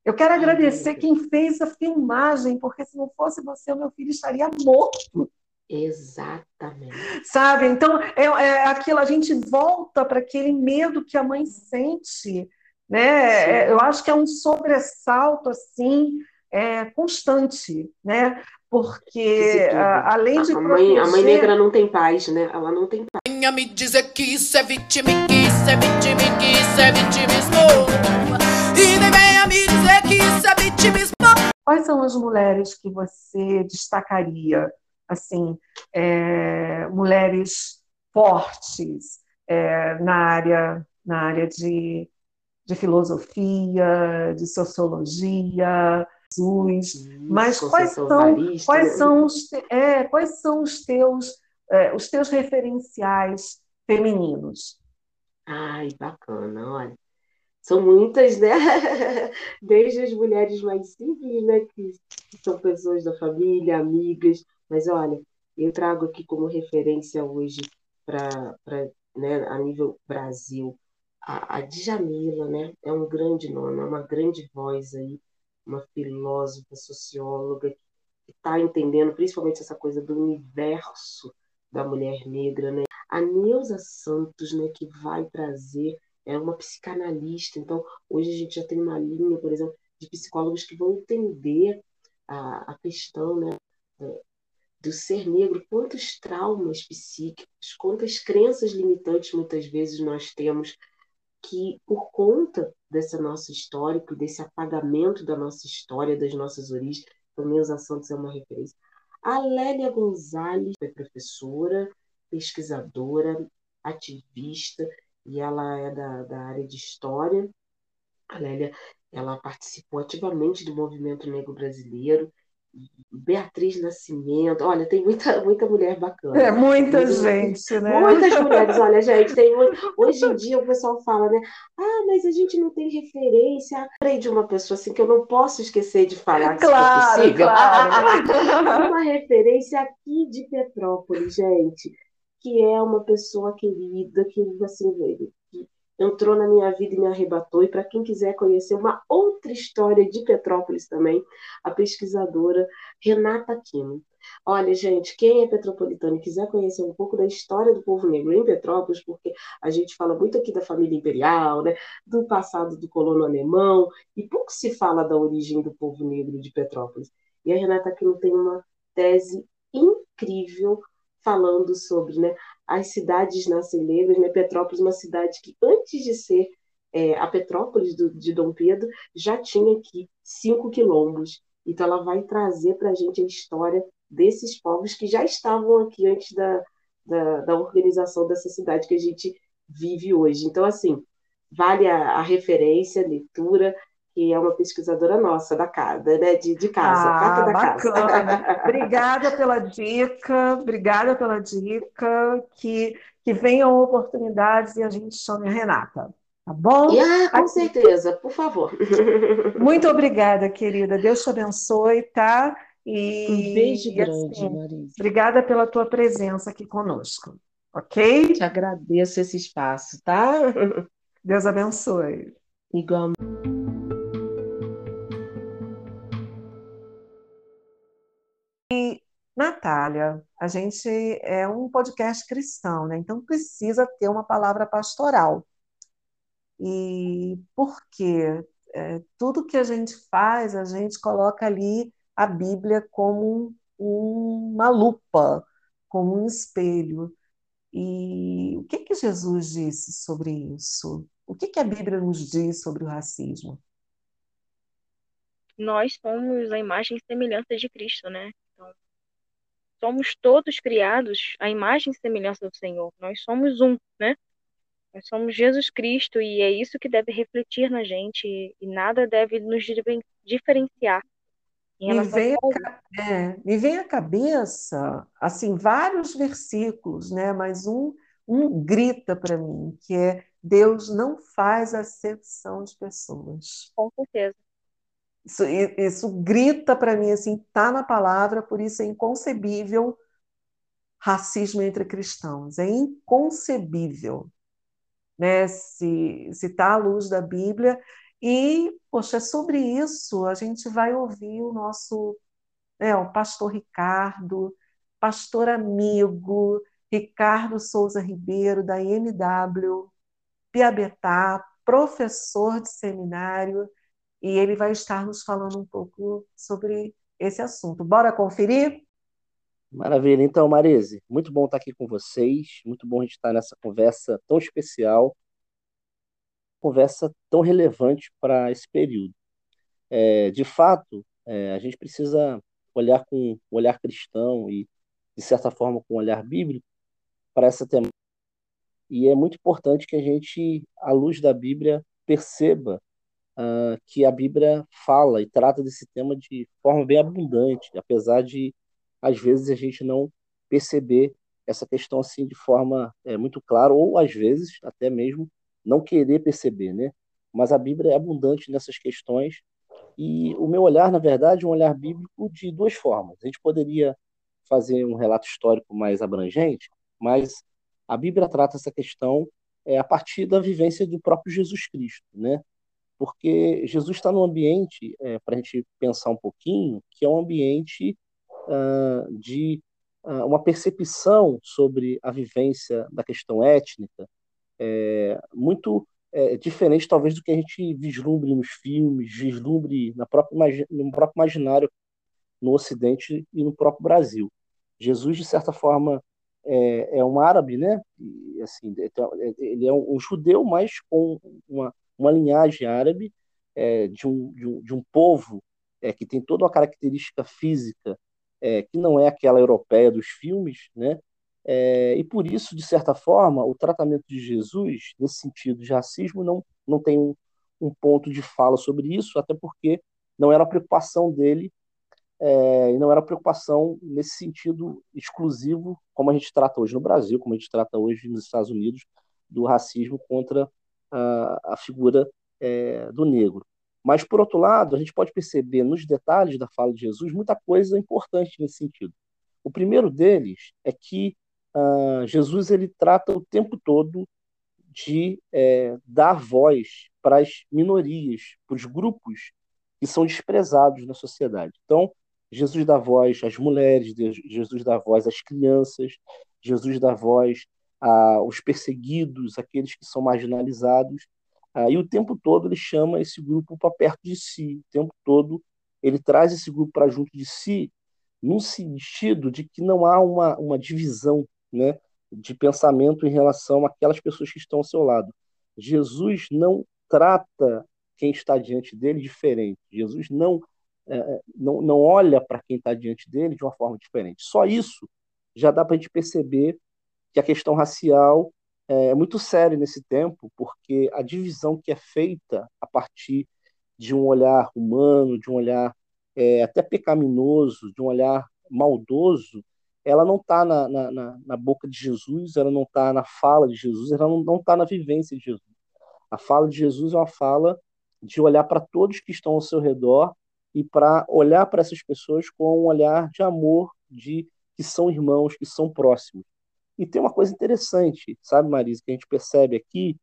Eu quero agradecer quem fez a filmagem, porque se não fosse você, o meu filho estaria morto. Exatamente. Sabe? Então, é, é aquilo, a gente volta para aquele medo que a mãe sente. Né? É, eu acho que é um sobressalto assim é, constante, né? Porque a, além de a, mãe, a mãe negra não tem paz, né? Ela não tem paz. Venha me dizer que isso é vítima, que isso é vítima, que isso é vitimismo. E nem venha me dizer que isso é vitimismo. Quais são as mulheres que você destacaria? Assim, é, mulheres fortes é, na área, na área de, de filosofia, de sociologia, Jesus. Mas quais são, quais né? são os, é, quais são os teus, é, os teus referenciais femininos? Ai, bacana, olha. são muitas, né? [laughs] Desde as mulheres mais simples, né? Que são pessoas da família, amigas. Mas olha, eu trago aqui como referência hoje para né, a nível Brasil a, a Djamila, né? É um grande nome, é uma grande voz aí, uma filósofa, socióloga que está entendendo principalmente essa coisa do universo da mulher negra, né? A Neuza Santos, né, que vai trazer é uma psicanalista. Então, hoje a gente já tem uma linha, por exemplo, de psicólogos que vão entender a, a questão né, do ser negro, quantos traumas psíquicos, quantas crenças limitantes muitas vezes nós temos que, por conta dessa nossa história, desse apagamento da nossa história, das nossas origens, também os Santos é uma referência. A Lélia Gonzalez é professora, pesquisadora, ativista, e ela é da, da área de história. A Lélia ela participou ativamente do movimento negro brasileiro. Beatriz Nascimento, olha, tem muita, muita mulher bacana. É, muita gente, né? Muitas mulheres, olha, gente, tem [laughs] hoje em dia o pessoal fala, né? Ah, mas a gente não tem referência. Lembrei de uma pessoa assim que eu não posso esquecer de falar claro, é possível. Claro. [laughs] uma referência aqui de Petrópolis, gente que é uma pessoa querida, que assim, entrou na minha vida e me arrebatou. E para quem quiser conhecer uma outra história de Petrópolis também, a pesquisadora Renata Quino. Olha, gente, quem é petropolitano e quiser conhecer um pouco da história do povo negro em Petrópolis, porque a gente fala muito aqui da família imperial, né, do passado do colono alemão, e pouco se fala da origem do povo negro de Petrópolis. E a Renata Quino tem uma tese incrível falando sobre né, as cidades nasceleiras, né, Petrópolis, uma cidade que antes de ser é, a Petrópolis do, de Dom Pedro, já tinha aqui cinco quilombos. Então ela vai trazer para a gente a história desses povos que já estavam aqui antes da, da, da, organização dessa cidade que a gente vive hoje. Então, assim, vale a, a referência, a leitura, que é uma pesquisadora nossa da casa, né? De, de casa, ah, da bacana. casa. [laughs] obrigada pela dica, obrigada pela dica, que, que venham oportunidades e a gente chame a Renata. Tá bom? E, ah, com Aqui. certeza, por favor. [laughs] Muito obrigada, querida. Deus te abençoe, tá? E, um beijo e, grande, assim, Marisa. Obrigada pela tua presença aqui conosco, ok? Te agradeço esse espaço, tá? Deus abençoe. Igualmente. Natália, a gente é um podcast cristão, né? Então precisa ter uma palavra pastoral. E por quê? É, tudo que a gente faz, a gente coloca ali a Bíblia como um, uma lupa, como um espelho. E o que que Jesus disse sobre isso? O que que a Bíblia nos diz sobre o racismo? Nós somos a imagem e semelhança de Cristo, né? Somos todos criados à imagem e semelhança do Senhor. Nós somos um, né? Nós somos Jesus Cristo e é isso que deve refletir na gente e nada deve nos diferenciar. Me vem, a, é, me vem à cabeça, assim, vários versículos, né? Mas um, um grita para mim, que é Deus não faz acepção de pessoas. Com certeza. Isso, isso grita para mim assim, está na palavra, por isso é inconcebível racismo entre cristãos. É inconcebível. Né? Se está à luz da Bíblia. E, poxa, sobre isso a gente vai ouvir o nosso né, o pastor Ricardo, pastor amigo, Ricardo Souza Ribeiro, da MW, Piabetá, professor de seminário e ele vai estar nos falando um pouco sobre esse assunto. Bora conferir? Maravilha. Então, Marise, muito bom estar aqui com vocês, muito bom a gente estar nessa conversa tão especial, conversa tão relevante para esse período. É, de fato, é, a gente precisa olhar com um olhar cristão e, de certa forma, com um olhar bíblico para essa temática. E é muito importante que a gente, à luz da Bíblia, perceba uh, que a Bíblia fala e trata desse tema de forma bem abundante, apesar de, às vezes, a gente não perceber essa questão assim de forma é, muito clara, ou às vezes até mesmo não querer perceber, né? mas a Bíblia é abundante nessas questões. E o meu olhar, na verdade, é um olhar bíblico de duas formas. A gente poderia fazer um relato histórico mais abrangente, mas a Bíblia trata essa questão é, a partir da vivência do próprio Jesus Cristo, né? Porque Jesus está num ambiente, é, para a gente pensar um pouquinho, que é um ambiente de uma percepção sobre a vivência da questão étnica é, muito é, diferente, talvez, do que a gente vislumbre nos filmes, vislumbre na própria, no próprio imaginário no Ocidente e no próprio Brasil. Jesus, de certa forma, é, é um árabe, né? E, assim, é, é, ele é um, um, judeu, mas com uma, uma linhagem árabe é, de, um, de, um, de um povo é, que tem toda uma característica física é, que não é aquela europeia dos filmes, né? É, e por isso, de certa forma, o tratamento de Jesus, nesse sentido de racismo, não, não tem um, um ponto de fala sobre isso, até porque não era a preocupação dele é, e não era preocupação nesse sentido exclusivo, como a gente trata hoje no Brasil, como a gente trata hoje nos Estados Unidos, do racismo contra a, a figura é, do negro. Mas, por outro lado, a gente pode perceber nos detalhes da fala de Jesus muita coisa importante nesse sentido. O primeiro deles é que uh, Jesus ele trata o tempo todo de é, dar voz para as minorias, para os grupos que são desprezados na sociedade. Então, Jesus dá voz às mulheres, Jesus dá voz às crianças, Jesus dá voz aos perseguidos, aqueles que são marginalizados. Ah, e o tempo todo ele chama esse grupo para perto de si, o tempo todo ele traz esse grupo para junto de si, no sentido de que não há uma, uma divisão né, de pensamento em relação àquelas pessoas que estão ao seu lado. Jesus não trata quem está diante dele diferente. Jesus não é, é, não, não olha para quem está diante dele de uma forma diferente. Só isso já dá para a gente perceber que a questão racial é, é muito séria nesse tempo, porque a divisão que é feita a partir de um olhar humano, de um olhar é, até pecaminoso, de um olhar maldoso, ela não está na, na, na, boca de Jesus, ela não está na fala de Jesus, ela não está na vivência de Jesus. A fala de Jesus é uma fala de olhar para todos que estão ao seu redor e para olhar para essas pessoas com um olhar de amor, de que são irmãos, que são próximos. E tem uma coisa interessante, sabe, Marisa, que a gente percebe aqui,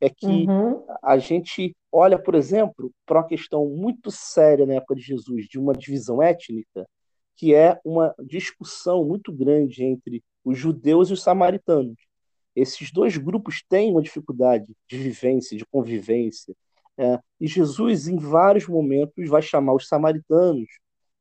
é que uhum. a gente olha, por exemplo, para uma questão muito séria na época de Jesus, de uma divisão étnica, que é uma discussão muito grande entre os judeus e os samaritanos. Esses dois grupos têm uma dificuldade de vivência, de convivência, é, e Jesus, em vários momentos, vai chamar os samaritanos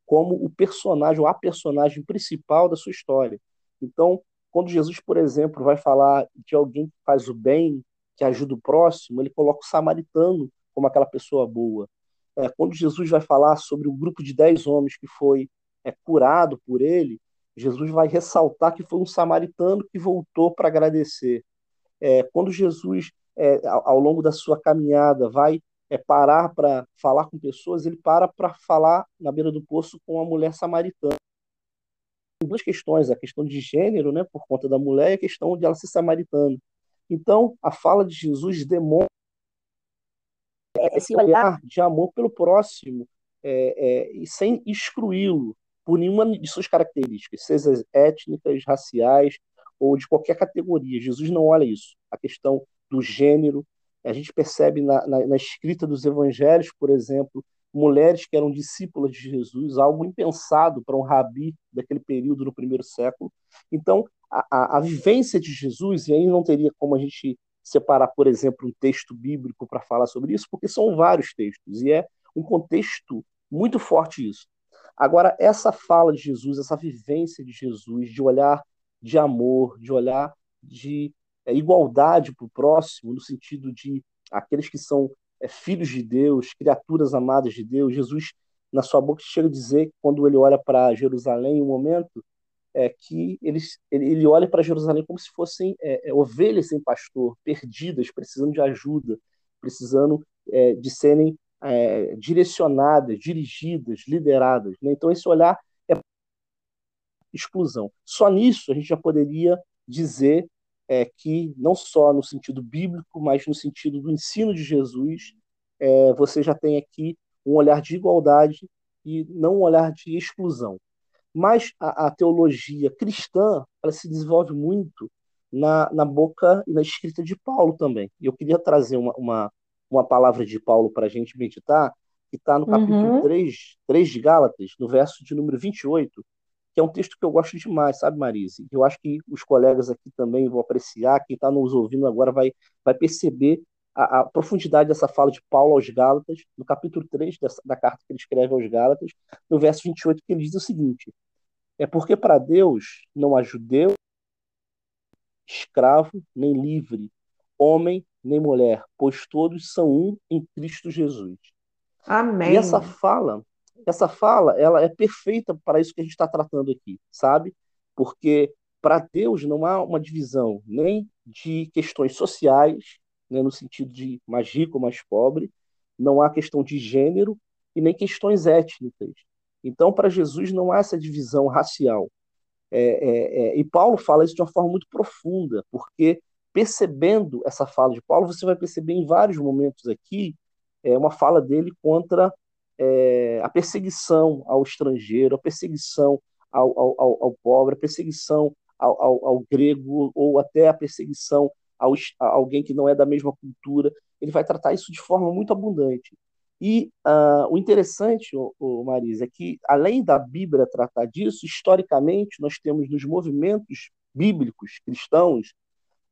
como o personagem, ou a personagem principal da sua história. Então, quando Jesus, por exemplo, vai falar de alguém que faz o bem, que ajuda o próximo, ele coloca o samaritano como aquela pessoa boa. É, quando Jesus vai falar sobre o um grupo de dez homens que foi é, curado por ele, Jesus vai ressaltar que foi um samaritano que voltou para agradecer. É, quando Jesus, é, ao, ao longo da sua caminhada, vai é parar para falar com pessoas, ele para para falar na beira do poço com uma mulher samaritana. Duas questões, a questão de gênero, né, por conta da mulher, e a questão de ela ser samaritana. Então, a fala de Jesus demonstra esse olhar de amor pelo próximo, é, é, e sem excluí-lo por nenhuma de suas características, seja étnicas, raciais ou de qualquer categoria. Jesus não olha isso. A questão do gênero, a gente percebe na, na, na escrita dos evangelhos, por exemplo, mulheres que eram discípulas de Jesus, algo impensado para um rabi daquele período no primeiro século. Então, a, a, a, vivência de Jesus, e aí não teria como a gente separar, por exemplo, um texto bíblico para falar sobre isso, porque são vários textos, e é um contexto muito forte isso. Agora, essa fala de Jesus, essa vivência de Jesus, de olhar de amor, de olhar de é, igualdade para o próximo, no sentido de aqueles que são é, filhos de Deus, criaturas amadas de Deus. Jesus, na sua boca, chega a dizer, quando ele olha para Jerusalém, em um momento, é que ele, ele olha para Jerusalém como se fossem é, é, ovelhas sem pastor, perdidas, precisando de ajuda, precisando é, de serem é, direcionadas, dirigidas, lideradas. Né? Então, esse olhar é exclusão. Só nisso a gente já poderia dizer é, que, não só no sentido bíblico, mas no sentido do ensino de Jesus, é, você já tem aqui um olhar de igualdade e não um olhar de exclusão. Mas a, a teologia cristã ela se desenvolve muito na, na boca e na escrita de Paulo também. E eu queria trazer uma, uma, uma palavra de Paulo para a gente meditar, que está no capítulo uhum. 3, 3 de Gálatas, no verso de número 28, que é um texto que eu gosto demais, sabe, Marise? Eu acho que os colegas aqui também vão apreciar, quem está nos ouvindo agora vai, vai perceber a, a, profundidade dessa fala de Paulo aos Gálatas, no capítulo 3 dessa, da carta que ele escreve aos Gálatas, no verso 28, que ele diz o seguinte: É porque para Deus não há judeu, escravo, nem livre, homem, nem mulher, pois todos são um em Cristo Jesus. Amém. E essa fala, essa fala, ela é perfeita para isso que a gente está tratando aqui, sabe? Porque para Deus não há uma divisão nem de questões sociais, né, no sentido de mais rico, mais pobre, não há questão de gênero e nem questões étnicas. Então, para Jesus não há essa divisão racial. É, é, é, e Paulo fala isso de uma forma muito profunda, porque percebendo essa fala de Paulo, você vai perceber em vários momentos aqui é, uma fala dele contra é, a perseguição ao estrangeiro, a perseguição ao, ao, ao pobre, a perseguição ao, ao, grego, ou até a perseguição a alguém que não é da mesma cultura. Ele vai tratar isso de forma muito abundante. E uh, o interessante, o, o Marisa, é que, além da Bíblia tratar disso, historicamente, nós temos nos movimentos bíblicos cristãos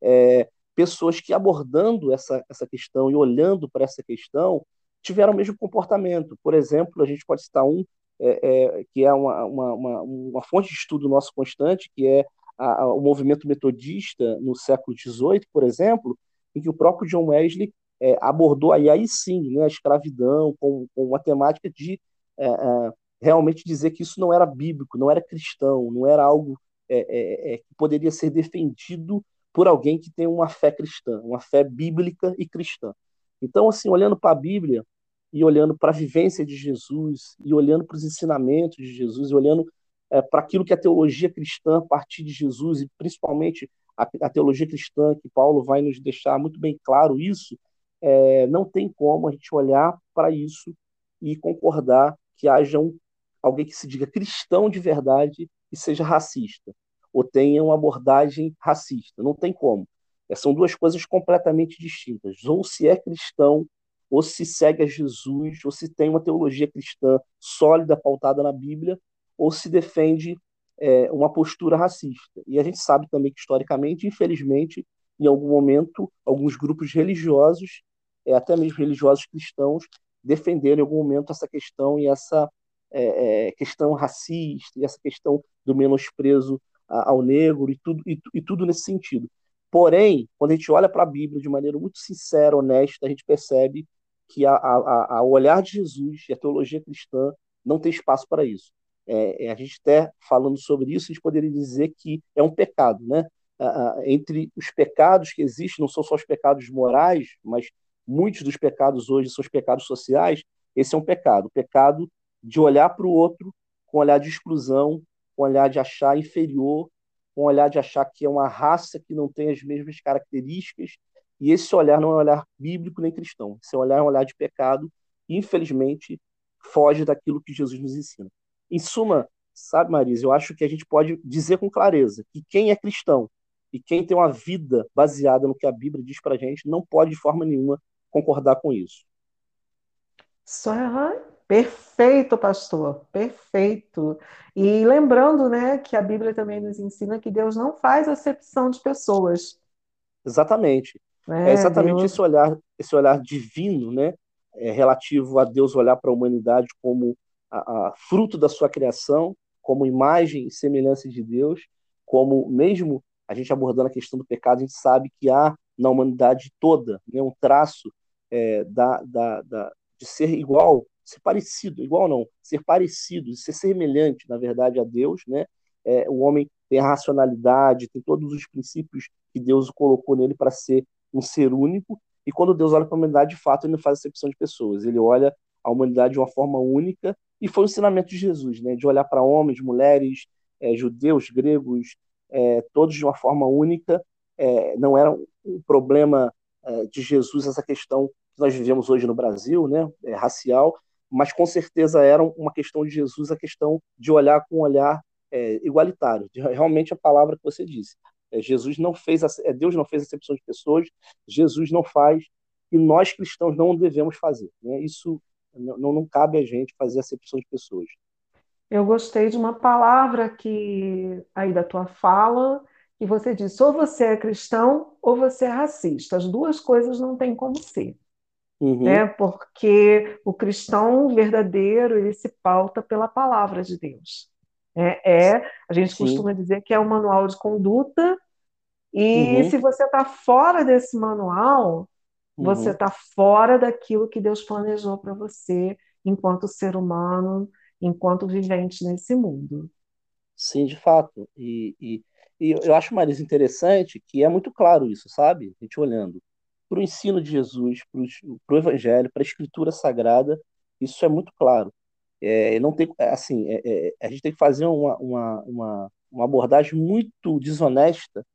é, pessoas que, abordando essa, essa questão e olhando para essa questão, tiveram o mesmo comportamento. Por exemplo, a gente pode citar um é, é, que é uma, uma, uma, uma, fonte de estudo nosso constante, que é a, a, o movimento metodista no século XVIII, por exemplo, em que o próprio John Wesley é, abordou aí, aí sim né, a escravidão com, com uma temática de é, é, realmente dizer que isso não era bíblico, não era cristão, não era algo é, que poderia ser defendido por alguém que tem uma fé cristã, uma fé bíblica e cristã. Então, assim, olhando para a Bíblia e olhando para a vivência de Jesus e olhando para os ensinamentos de Jesus e olhando é, para aquilo que a teologia cristã a partir de Jesus e principalmente a, a teologia cristã que Paulo vai nos deixar muito bem claro isso, é, não tem como a gente olhar para isso e concordar que haja um, alguém que se diga cristão de verdade e seja racista, ou tenha uma abordagem racista. Não tem como. É, são duas coisas completamente distintas. Ou se é cristão, ou se segue a Jesus, ou se tem uma teologia cristã sólida, pautada na Bíblia, ou se defende é, uma postura racista. E a gente sabe também que, historicamente, infelizmente, em algum momento, alguns grupos religiosos, é, até mesmo religiosos cristãos, defenderam em algum momento essa questão e essa é, é, questão racista e essa questão do menosprezo ao negro e tudo, e, e tudo nesse sentido. Porém, quando a gente olha para a Bíblia de maneira muito sincera, honesta, a gente percebe que a, a, a, olhar de Jesus e a teologia cristã não tem espaço para isso. É, é, a gente até falando sobre isso, a gente poderia dizer que é um pecado, né? entre os pecados que existem, não são só os pecados morais, mas muitos dos pecados hoje são os pecados sociais. Esse é um pecado, o pecado de olhar para o outro com olhar de exclusão, com olhar de achar inferior, com olhar de achar que é uma raça que não tem as mesmas características. E esse olhar não é um olhar bíblico nem cristão. Esse olhar é um olhar de pecado e, infelizmente, foge daquilo que Jesus nos ensina. Em suma, sabe, Marisa, eu acho que a gente pode dizer com clareza que quem é cristão e quem tem uma vida baseada no que a Bíblia diz para a gente não pode, de forma nenhuma, concordar com isso. Só perfeito, pastor, perfeito. E lembrando, né, que a Bíblia também nos ensina que Deus não faz acepção de pessoas. Exatamente. É, é exatamente Deus... esse olhar, esse olhar divino, né, é relativo a Deus olhar para a humanidade como a, a, fruto da sua criação, como imagem e semelhança de Deus, como mesmo a gente abordando a questão do pecado, a gente sabe que há na humanidade toda né, um traço é, da, da, da, de ser igual, ser parecido, igual não, ser parecido, ser semelhante, na verdade, a Deus. Né? É, o homem tem a racionalidade, tem todos os princípios que Deus colocou nele para ser um ser único, e quando Deus olha para a humanidade, de fato, ele não faz acepção de pessoas, ele olha a humanidade de uma forma única, e foi o ensinamento de Jesus, né? de olhar para homens, mulheres, é, judeus, gregos, é, todos de uma forma única. É, não era um problema de Jesus essa questão que nós vivemos hoje no Brasil, né, é, racial, mas com certeza era uma questão de Jesus, a questão de olhar com um olhar igualitário, de, realmente a palavra que você disse. É, Jesus não fez, é, Deus não fez acepção de pessoas, Jesus não faz, e nós cristãos não devemos fazer. Né? Isso não, não cabe a gente fazer acepção de pessoas. Eu gostei de uma palavra que aí da tua fala, que você disse, ou você é cristão ou você é racista. As duas coisas não têm como ser. Uhum. Né? Porque o cristão verdadeiro, ele se pauta pela palavra de Deus. É, é a gente Sim. costuma dizer que é um manual de conduta, e uhum. se você está fora desse manual, você está uhum. fora daquilo que Deus planejou para você enquanto ser humano, enquanto vivente nesse mundo. Sim, de fato. E, e e eu acho, Marisa, interessante que é muito claro isso, sabe? A gente olhando para o ensino de Jesus, para o Evangelho, para a Escritura Sagrada, isso é muito claro. É, não tem, assim, é, é, a gente tem que fazer uma, uma, uma, uma abordagem muito desonesta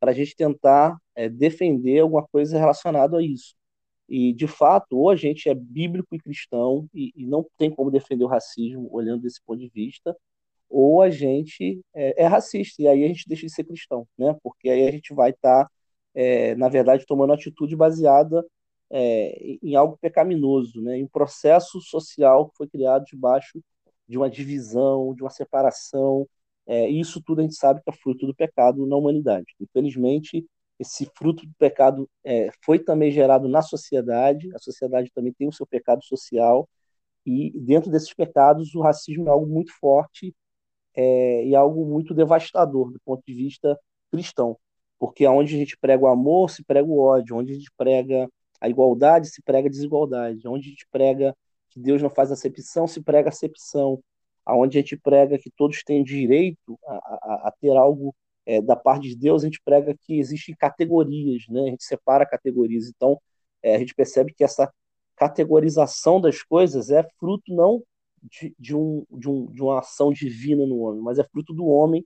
para a gente tentar é, defender alguma coisa relacionada a isso. E, de fato, ou a gente é bíblico e cristão e, e não tem como defender o racismo olhando desse ponto de vista, ou a gente é, é, racista, e aí a gente deixa de ser cristão, né? Porque aí a gente vai estar, tá, é, na verdade, tomando atitude baseada é, em algo pecaminoso, né? Em um processo social que foi criado debaixo de uma divisão, de uma separação, é, e isso tudo a gente sabe que é fruto do pecado na humanidade. Infelizmente, esse fruto do pecado é, foi também gerado na sociedade, a sociedade também tem o seu pecado social, e dentro desses pecados o racismo é algo muito forte é, e algo muito devastador do ponto de vista cristão, porque onde a gente prega o amor, se prega o ódio, onde a gente prega a igualdade, se prega desigualdade, onde a gente prega que Deus não faz acepção, se prega acepção, aonde a gente prega que todos têm direito a, a, a ter algo é, da parte de Deus, a gente prega que existem categorias, né? a gente separa categorias. Então, é, a gente percebe que essa categorização das coisas é fruto não de, de, um, de, um, de uma ação divina no homem, mas é fruto do homem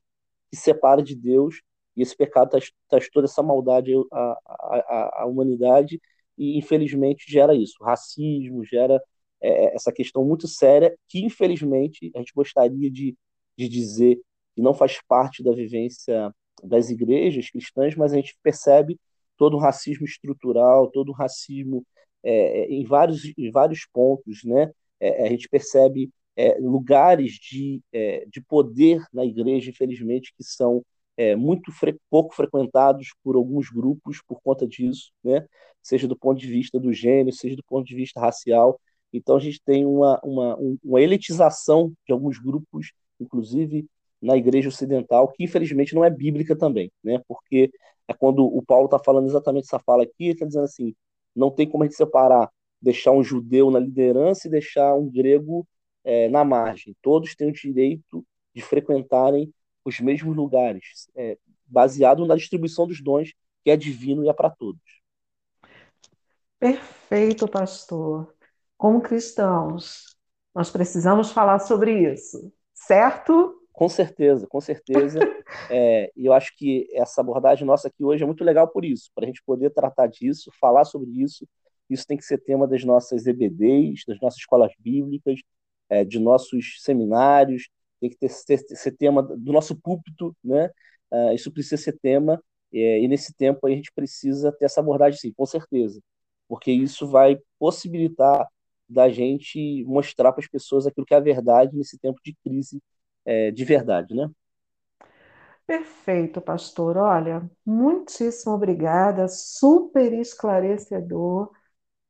que separa de Deus, e esse pecado traz, traz toda essa maldade à, à, à, humanidade, e infelizmente gera isso, racismo, gera é, é, essa questão muito séria, que infelizmente a gente gostaria de, de dizer que não faz parte da vivência das igrejas cristãs, mas a gente percebe todo o racismo estrutural, todo o racismo é, em, vários, em vários pontos, né? é, a gente percebe é, lugares de, é, de poder na igreja, infelizmente, que são é, muito fre pouco frequentados por alguns grupos por conta disso, né? seja do ponto de vista do gênero, seja do ponto de vista racial. Então a gente tem uma, uma, uma elitização de alguns grupos, inclusive na igreja ocidental, que infelizmente não é bíblica também, né? porque é quando o Paulo está falando exatamente essa fala aqui, ele está dizendo assim, não tem como a gente separar deixar um judeu na liderança e deixar um grego é, na margem. Todos têm o direito de frequentarem os mesmos lugares, é, baseado na distribuição dos dons, que é divino e é para todos. Perfeito, pastor. Como cristãos, nós precisamos falar sobre isso, certo? Com certeza, com certeza. [laughs] é, e eu acho que essa abordagem nossa aqui hoje é muito legal por isso, para a gente poder tratar disso, falar sobre isso isso tem que ser tema das nossas EBDs, das nossas escolas bíblicas, é, de nossos seminários, tem que ter, ser, ser tema do nosso púlpito, né? Uh, isso precisa ser tema, é, e nesse tempo a gente precisa ter essa abordagem, sim, com certeza, porque isso vai possibilitar da gente mostrar para as pessoas aquilo que é a verdade nesse tempo de crise é, de verdade, né? Perfeito, pastor. Olha, muitíssimo obrigada, super esclarecedor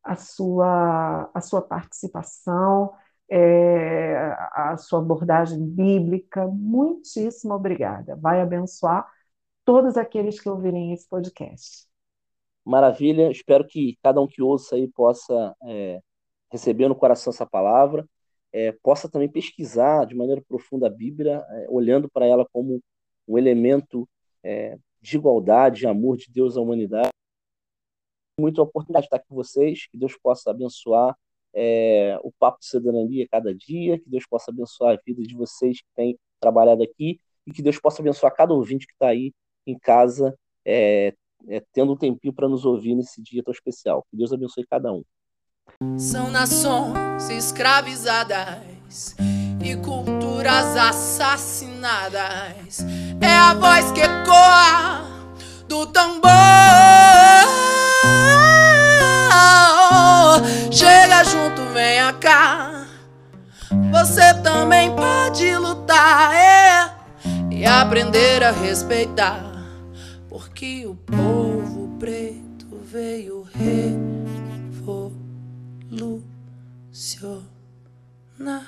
a sua, a sua participação, é, a sua abordagem bíblica. Muitíssimo obrigada. Vai abençoar todos aqueles que ouvirem esse podcast. Maravilha. Espero que cada um que ouça aí possa é, receber no coração essa palavra, é, possa também pesquisar de maneira profunda a Bíblia, é, olhando para ela como um elemento é, de igualdade, de amor de Deus à humanidade muito a oportunidade de estar com vocês, que Deus possa abençoar é, o Papo de Cidadania cada dia, que Deus possa abençoar a vida de vocês que têm trabalhado aqui e que Deus possa abençoar cada ouvinte que está aí em casa, é, é, tendo um tempinho para nos ouvir nesse dia tão especial. Que Deus abençoe cada um. São nações escravizadas e culturas assassinadas. É a voz que ecoa do tambor. Você também pode lutar é, e aprender a respeitar. Porque o povo preto veio revolucionar.